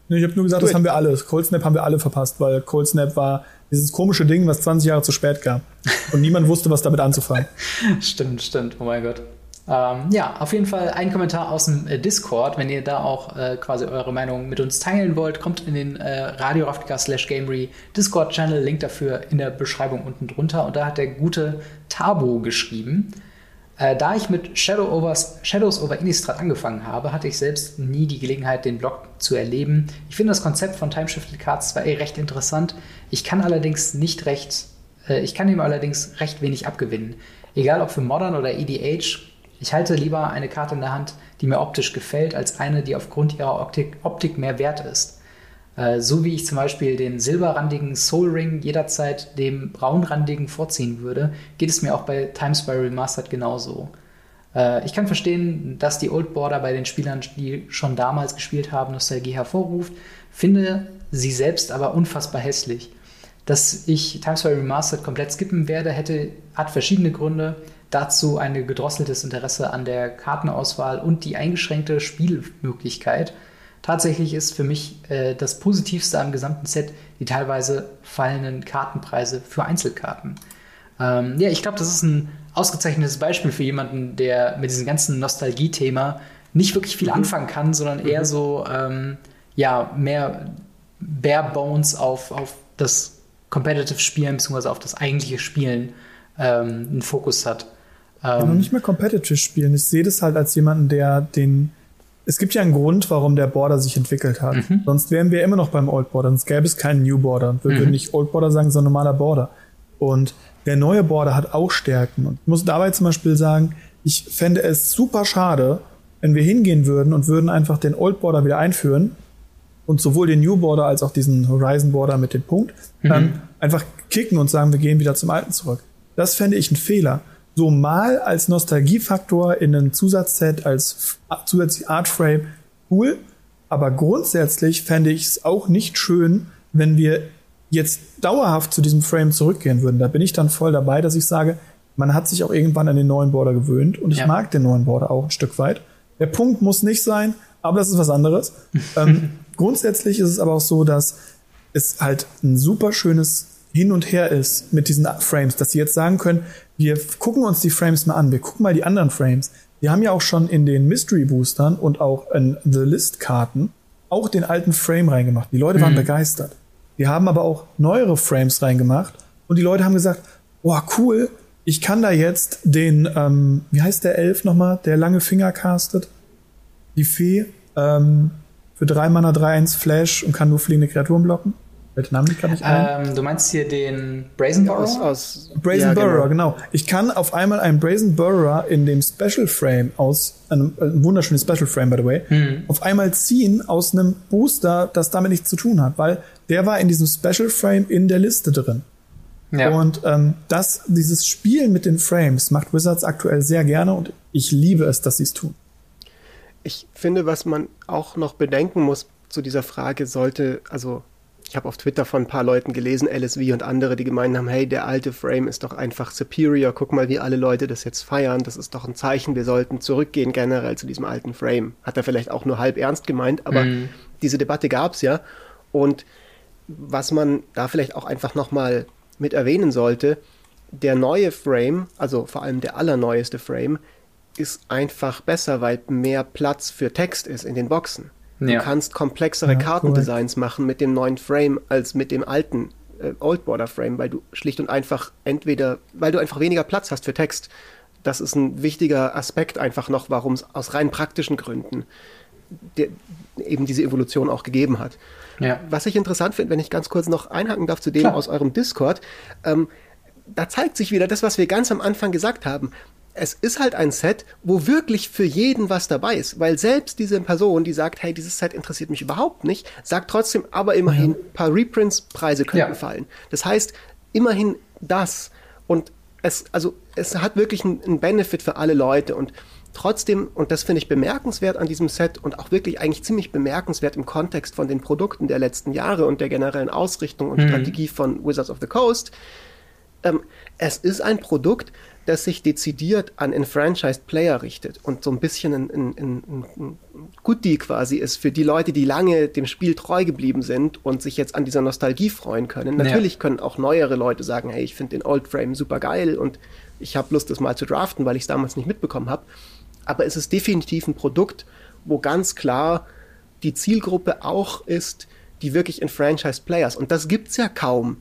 Speaker 2: Nee, ich habe nur gesagt, das haben wir alle. Cold Snap haben wir alle verpasst, weil Cold Snap war dieses komische Ding, was 20 Jahre zu spät kam. Und niemand wusste, was damit anzufangen.
Speaker 1: stimmt, stimmt. Oh mein Gott. Ähm, ja, auf jeden Fall ein Kommentar aus dem äh, Discord. Wenn ihr da auch äh, quasi eure Meinung mit uns teilen wollt, kommt in den äh, Radio slash Gamery Discord-Channel. Link dafür in der Beschreibung unten drunter. Und da hat der gute Tabo geschrieben. Äh, da ich mit Shadow Overs, Shadows over Innistrad angefangen habe, hatte ich selbst nie die Gelegenheit, den Blog zu erleben. Ich finde das Konzept von Time Shifted Cards zwar eh recht interessant, ich kann allerdings nicht recht, äh, ich kann ihm allerdings recht wenig abgewinnen. Egal ob für Modern oder EDH, Ich halte lieber eine Karte in der Hand, die mir optisch gefällt, als eine, die aufgrund ihrer Optik, Optik mehr wert ist. Äh, so wie ich zum Beispiel den silberrandigen Soul Ring jederzeit dem braunrandigen vorziehen würde, geht es mir auch bei Times by Remastered genauso. Äh, ich kann verstehen, dass die Old Border bei den Spielern, die schon damals gespielt haben, Nostalgie hervorruft, finde sie selbst aber unfassbar hässlich. Dass ich Times by Remastered komplett skippen werde, hätte, hat verschiedene Gründe. Dazu ein gedrosseltes Interesse an der Kartenauswahl und die eingeschränkte Spielmöglichkeit. Tatsächlich ist für mich äh, das Positivste am gesamten Set die teilweise fallenden Kartenpreise für Einzelkarten. Ähm, ja, ich glaube, das ist ein ausgezeichnetes Beispiel für jemanden, der mit diesem ganzen Nostalgie-Thema nicht wirklich viel mhm. anfangen kann, sondern eher mhm. so ähm, ja, mehr bare bones auf, auf das Competitive Spielen bzw. auf das eigentliche Spielen ähm, einen Fokus hat.
Speaker 2: Ja, noch nicht mehr Competitive spielen. Ich sehe das halt als jemanden, der den. Es gibt ja einen Grund, warum der Border sich entwickelt hat. Mhm. Sonst wären wir immer noch beim Old Border. Sonst gäbe es keinen New Border. Wir mhm. würden nicht Old Border sagen, sondern normaler Border. Und der neue Border hat auch Stärken. Und ich muss dabei zum Beispiel sagen, ich fände es super schade, wenn wir hingehen würden und würden einfach den Old Border wieder einführen und sowohl den New Border als auch diesen Horizon Border mit dem Punkt mhm. ähm, einfach kicken und sagen, wir gehen wieder zum Alten zurück. Das fände ich ein Fehler so mal als Nostalgiefaktor in einem Zusatzset, als zusätzlich Artframe cool. Aber grundsätzlich fände ich es auch nicht schön, wenn wir jetzt dauerhaft zu diesem Frame zurückgehen würden. Da bin ich dann voll dabei, dass ich sage, man hat sich auch irgendwann an den neuen Border gewöhnt und ich ja. mag den neuen Border auch ein Stück weit. Der Punkt muss nicht sein, aber das ist was anderes. ähm, grundsätzlich ist es aber auch so, dass es halt ein super schönes Hin und Her ist mit diesen Frames, dass sie jetzt sagen können, wir gucken uns die Frames mal an, wir gucken mal die anderen Frames. Wir haben ja auch schon in den Mystery Boostern und auch in The List Karten auch den alten Frame reingemacht. Die Leute waren mhm. begeistert. Wir haben aber auch neuere Frames reingemacht und die Leute haben gesagt, boah, cool, ich kann da jetzt den, ähm, wie heißt der Elf nochmal, der lange Finger castet? Die Fee, ähm, für drei Mana 3-1 Flash und kann nur fliegende Kreaturen blocken.
Speaker 1: Welchen Namen kann ich ein? Ähm, du meinst hier den Brazen Burrower? Aus,
Speaker 2: aus Brazen ja, Burrower, genau. genau. Ich kann auf einmal einen Brazen Burrower in dem Special Frame aus, einem, ein wunderschönes Special Frame, by the way, mhm. auf einmal ziehen aus einem Booster, das damit nichts zu tun hat, weil der war in diesem Special Frame in der Liste drin. Ja. Und ähm, das, dieses Spielen mit den Frames macht Wizards aktuell sehr gerne und ich liebe es, dass sie es tun.
Speaker 3: Ich finde, was man auch noch bedenken muss zu dieser Frage, sollte, also ich habe auf Twitter von ein paar Leuten gelesen, LSV und andere, die gemeint haben, hey, der alte Frame ist doch einfach superior, guck mal, wie alle Leute das jetzt feiern, das ist doch ein Zeichen, wir sollten zurückgehen generell zu diesem alten Frame. Hat er vielleicht auch nur halb ernst gemeint, aber mhm. diese Debatte gab es ja. Und was man da vielleicht auch einfach nochmal mit erwähnen sollte, der neue Frame, also vor allem der allerneueste Frame, ist einfach besser, weil mehr Platz für Text ist in den Boxen. Du ja. kannst komplexere ja, Kartendesigns machen mit dem neuen Frame als mit dem alten äh, Old Border Frame, weil du schlicht und einfach entweder, weil du einfach weniger Platz hast für Text. Das ist ein wichtiger Aspekt einfach noch, warum es aus rein praktischen Gründen der, eben diese Evolution auch gegeben hat. Ja. Was ich interessant finde, wenn ich ganz kurz noch einhaken darf zu dem Klar. aus eurem Discord, ähm, da zeigt sich wieder das, was wir ganz am Anfang gesagt haben es ist halt ein Set, wo wirklich für jeden was dabei ist, weil selbst diese Person, die sagt, hey, dieses Set interessiert mich überhaupt nicht, sagt trotzdem, aber immerhin, ein paar Reprints-Preise könnten ja. fallen. Das heißt, immerhin das und es, also es hat wirklich einen Benefit für alle Leute und trotzdem, und das finde ich bemerkenswert an diesem Set und auch wirklich eigentlich ziemlich bemerkenswert im Kontext von den Produkten der letzten Jahre und der generellen Ausrichtung und mhm. Strategie von Wizards of the Coast, ähm, es ist ein Produkt, das sich dezidiert an enfranchised Player richtet und so ein bisschen ein, ein, ein, ein Goodie quasi ist für die Leute, die lange dem Spiel treu geblieben sind und sich jetzt an dieser Nostalgie freuen können. Natürlich ja. können auch neuere Leute sagen, hey, ich finde den Old Frame super geil und ich habe Lust, das mal zu draften, weil ich es damals nicht mitbekommen habe. Aber es ist definitiv ein Produkt, wo ganz klar die Zielgruppe auch ist, die wirklich enfranchised Players. Und das gibt es ja kaum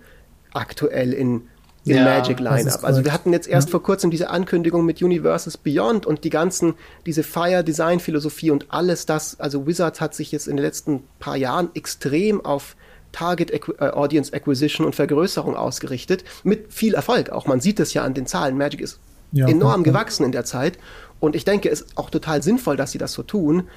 Speaker 3: aktuell in im ja, Magic Lineup. Also wir hatten jetzt erst ja. vor kurzem diese Ankündigung mit Universes Beyond und die ganzen, diese Fire Design Philosophie und alles das, also Wizards hat sich jetzt in den letzten paar Jahren extrem auf Target Equ äh, Audience Acquisition und Vergrößerung ausgerichtet, mit viel Erfolg auch. Man sieht es ja an den Zahlen. Magic ist ja, enorm gewachsen in der Zeit Und ich denke, es ist auch total sinnvoll, dass sie das so tun.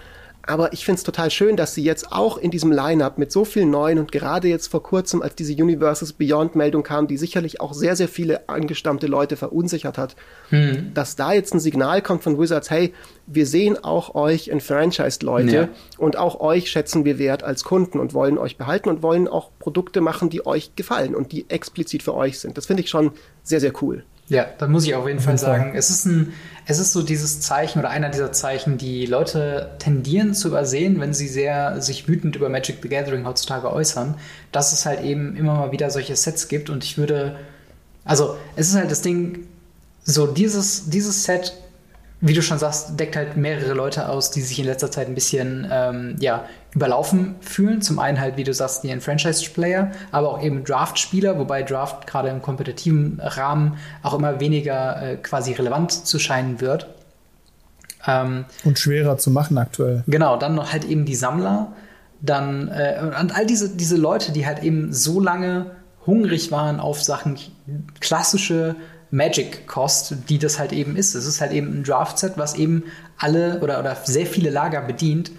Speaker 3: Aber ich finde es total schön, dass sie jetzt auch in diesem Line-up mit so vielen neuen und gerade jetzt vor kurzem, als diese Universes Beyond-Meldung kam, die sicherlich auch sehr, sehr viele angestammte Leute verunsichert hat, hm. dass da jetzt ein Signal kommt von Wizards, hey, wir sehen auch euch in Franchise-Leute ja. und auch euch schätzen wir wert als Kunden und wollen euch behalten und wollen auch Produkte machen, die euch gefallen und die explizit für euch sind. Das finde ich schon sehr, sehr cool.
Speaker 1: Ja, da muss ich auf jeden Fall. sagen, es ist ein, es ist so dieses Zeichen oder einer dieser Zeichen, die Leute tendieren zu übersehen, wenn sie sehr sich wütend über Magic the Gathering heutzutage äußern, dass es halt eben immer mal wieder solche Sets gibt. Und ich würde, also es ist halt das Ding, so dieses, dieses Set wie du schon sagst, deckt halt mehrere Leute aus, die sich in letzter Zeit ein bisschen ähm, ja, überlaufen fühlen. Zum einen halt, wie du sagst, die Franchise-Player, aber auch eben Draft-Spieler, wobei Draft gerade im kompetitiven Rahmen auch immer weniger äh, quasi relevant zu scheinen wird.
Speaker 2: Ähm, und schwerer zu machen aktuell.
Speaker 1: Genau, dann noch halt eben die Sammler, dann äh, und all diese, diese Leute, die halt eben so lange hungrig waren auf Sachen klassische Magic-Kost, die das halt eben ist. Es ist halt eben ein Draft-Set, was eben alle oder, oder sehr viele Lager bedient.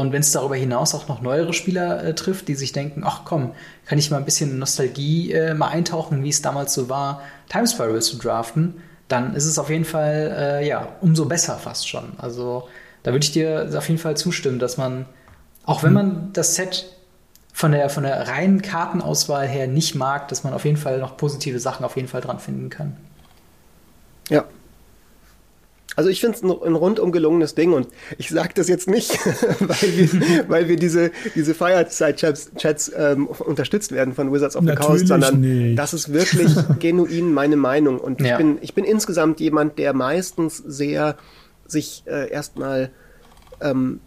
Speaker 1: Und wenn es darüber hinaus auch noch neuere Spieler äh, trifft, die sich denken, ach komm, kann ich mal ein bisschen Nostalgie äh, mal eintauchen, wie es damals so war, Time Spiral zu draften, dann ist es auf jeden Fall äh, ja umso besser fast schon. Also da würde ich dir auf jeden Fall zustimmen, dass man, auch wenn man das Set von der, von der reinen Kartenauswahl her nicht mag, dass man auf jeden Fall noch positive Sachen auf jeden Fall dran finden kann.
Speaker 3: Ja. Also ich finde es ein, ein, rundum gelungenes Ding und ich sage das jetzt nicht, weil wir, weil wir diese, diese Fireside-Chats ähm, unterstützt werden von Wizards of the Coast, sondern nicht. das ist wirklich genuin meine Meinung. Und ja. ich, bin, ich bin insgesamt jemand, der meistens sehr sich äh, erstmal, ähm,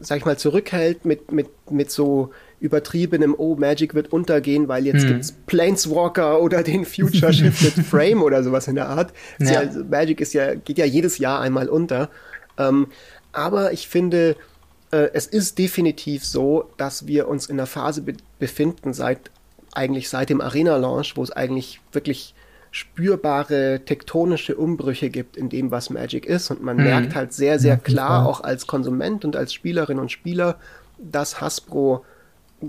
Speaker 3: sag ich mal, zurückhält mit, mit, mit so übertriebenem, oh, Magic wird untergehen, weil jetzt hm. gibt's Planeswalker oder den Future Shifted Frame oder sowas in der Art. Ja. Ja, also Magic ist ja, geht ja jedes Jahr einmal unter. Ähm, aber ich finde, äh, es ist definitiv so, dass wir uns in einer Phase be befinden, seit eigentlich seit dem Arena-Launch, wo es eigentlich wirklich spürbare tektonische Umbrüche gibt in dem, was Magic ist. Und man mhm. merkt halt sehr, sehr klar, auch als Konsument und als Spielerin und Spieler, dass Hasbro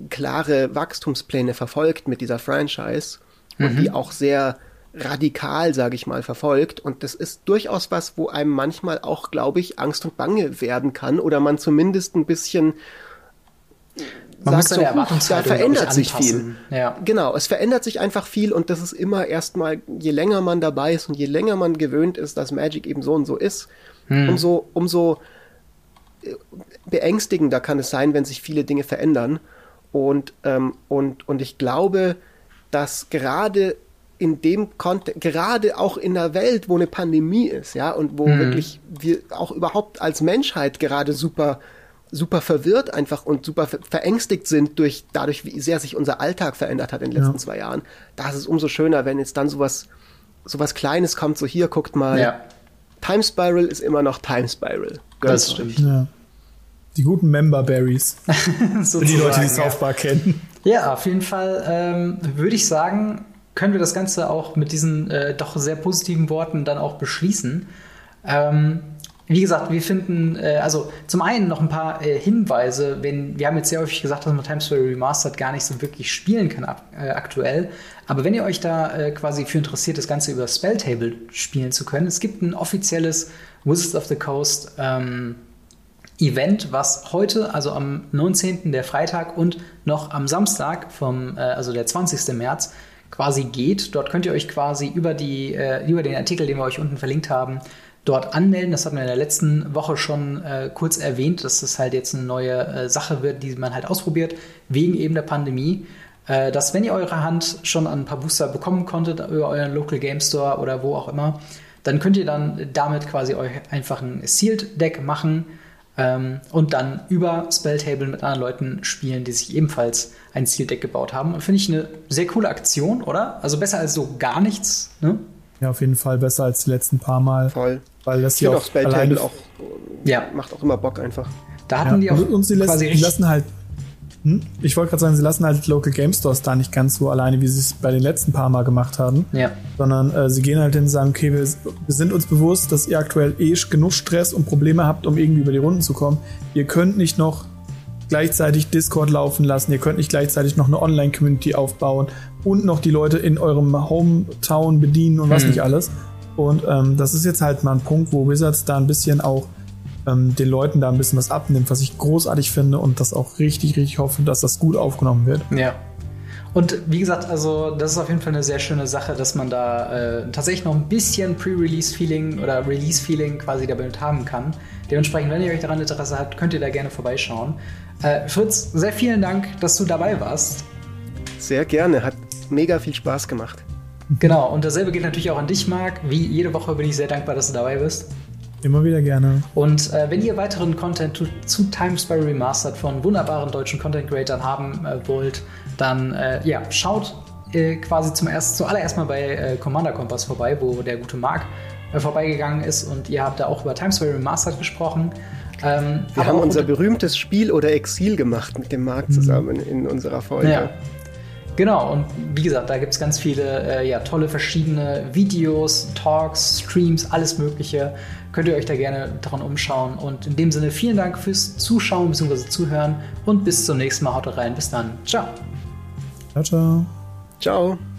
Speaker 3: klare Wachstumspläne verfolgt mit dieser Franchise mhm. und die auch sehr radikal, sage ich mal, verfolgt. Und das ist durchaus was, wo einem manchmal auch, glaube ich, Angst und Bange werden kann oder man zumindest ein bisschen
Speaker 1: man sagt so, da
Speaker 3: verändert sich viel. Ja. Genau, es verändert sich einfach viel und das ist immer erstmal, je länger man dabei ist und je länger man gewöhnt ist, dass Magic eben so und so ist, hm. umso, umso äh, beängstigender kann es sein, wenn sich viele Dinge verändern. Und, ähm, und, und ich glaube, dass gerade in dem Kontext, gerade auch in der Welt, wo eine Pandemie ist, ja, und wo mhm. wirklich wir auch überhaupt als Menschheit gerade super, super verwirrt einfach und super verängstigt sind durch, dadurch, wie sehr sich unser Alltag verändert hat in den letzten ja. zwei Jahren. Da ist es umso schöner, wenn jetzt dann sowas, sowas Kleines kommt, so hier, guckt mal. Ja. Time Spiral ist immer noch Time Spiral.
Speaker 1: Gönnt das stimmt. Ja.
Speaker 2: Die guten Member Berries. Für die Leute, die South Park kennen.
Speaker 1: Ja, auf jeden Fall ähm, würde ich sagen, können wir das Ganze auch mit diesen äh, doch sehr positiven Worten dann auch beschließen. Ähm, wie gesagt, wir finden, äh, also zum einen noch ein paar äh, Hinweise, wenn, wir haben jetzt sehr häufig gesagt, dass man Times Square Remastered gar nicht so wirklich spielen kann ab, äh, aktuell. Aber wenn ihr euch da äh, quasi für interessiert, das Ganze über Spelltable spielen zu können, es gibt ein offizielles Wizards of the Coast ähm, Event, was heute, also am 19., der Freitag und noch am Samstag, vom, äh, also der 20. März, quasi geht. Dort könnt ihr euch quasi über, die, äh, über den Artikel, den wir euch unten verlinkt haben, dort anmelden. Das hatten wir in der letzten Woche schon äh, kurz erwähnt, dass das halt jetzt eine neue äh, Sache wird, die man halt ausprobiert, wegen eben der Pandemie. Äh, dass, wenn ihr eure Hand schon an ein paar Booster bekommen konntet, über euren Local Game Store oder wo auch immer, dann könnt ihr dann damit quasi euch einfach ein Sealed Deck machen ähm, und dann über Spelltable mit anderen Leuten spielen, die sich ebenfalls ein Zieldeck gebaut haben. Und finde ich eine sehr coole Aktion, oder? Also besser als so gar nichts, ne?
Speaker 2: Ja, auf jeden Fall besser als die letzten paar Mal.
Speaker 3: Voll.
Speaker 2: Weil das hier auch, auch Spelltable
Speaker 3: auch ja. macht auch immer Bock einfach.
Speaker 1: Da hatten ja. die auch
Speaker 2: und sie lassen, die lassen halt Hm? Ich wollte gerade sagen, sie lassen halt Local Game Stores da nicht ganz so alleine, wie sie es bei den letzten paar Mal gemacht haben.
Speaker 1: Ja.
Speaker 2: Sondern äh, sie gehen halt hin und sagen, okay, wir, wir, sind uns bewusst, dass ihr aktuell eh genug Stress und Probleme habt, um irgendwie über die Runden zu kommen. Ihr könnt nicht noch gleichzeitig Discord laufen lassen, ihr könnt nicht gleichzeitig noch eine Online-Community aufbauen und noch die Leute in eurem Hometown bedienen und was hm. nicht alles. Und ähm, das ist jetzt halt mal ein Punkt, wo Wizards da ein bisschen auch ähm, den Leuten da ein bisschen was abnimmt, was ich großartig finde und das auch richtig, richtig hoffe, dass das gut aufgenommen wird.
Speaker 1: Ja. Und wie gesagt, also das ist auf jeden Fall eine sehr schöne Sache, dass man da äh, tatsächlich noch ein bisschen Pre-Release-Feeling oder Release-Feeling quasi damit haben kann. Dementsprechend, wenn ihr euch daran Interesse habt, könnt ihr da gerne vorbeischauen. Äh, Fritz, sehr vielen Dank, dass du dabei warst.
Speaker 3: Sehr gerne, hat mega viel Spaß gemacht.
Speaker 1: Genau, und dasselbe geht natürlich auch an dich, Marc. Wie jede Woche bin ich sehr dankbar, dass du dabei bist.
Speaker 2: Immer wieder gerne.
Speaker 1: Und äh, wenn ihr weiteren Content zu, zu Time Spy Remastered von wunderbaren deutschen Content Creators haben äh, wollt, dann äh, ja, schaut äh, quasi zum ersten, zuallererst mal bei äh, Commander Kompass vorbei, wo der gute Marc äh, vorbeigegangen ist und ihr habt da auch über Time Spy Remastered gesprochen.
Speaker 3: Ähm, Wir haben unser berühmtes Spiel oder Exil gemacht mit dem Marc zusammen in unserer Folge. Ja.
Speaker 1: Genau, und wie gesagt, da gibt es ganz viele äh, ja, tolle verschiedene Videos, Talks, Streams, alles Mögliche. Könnt ihr euch da gerne daran umschauen. Und in dem Sinne vielen Dank fürs Zuschauen bzw. Zuhören und bis zum nächsten Mal. Haut rein. Bis dann. Ciao.
Speaker 2: Ciao, ciao.
Speaker 3: Ciao.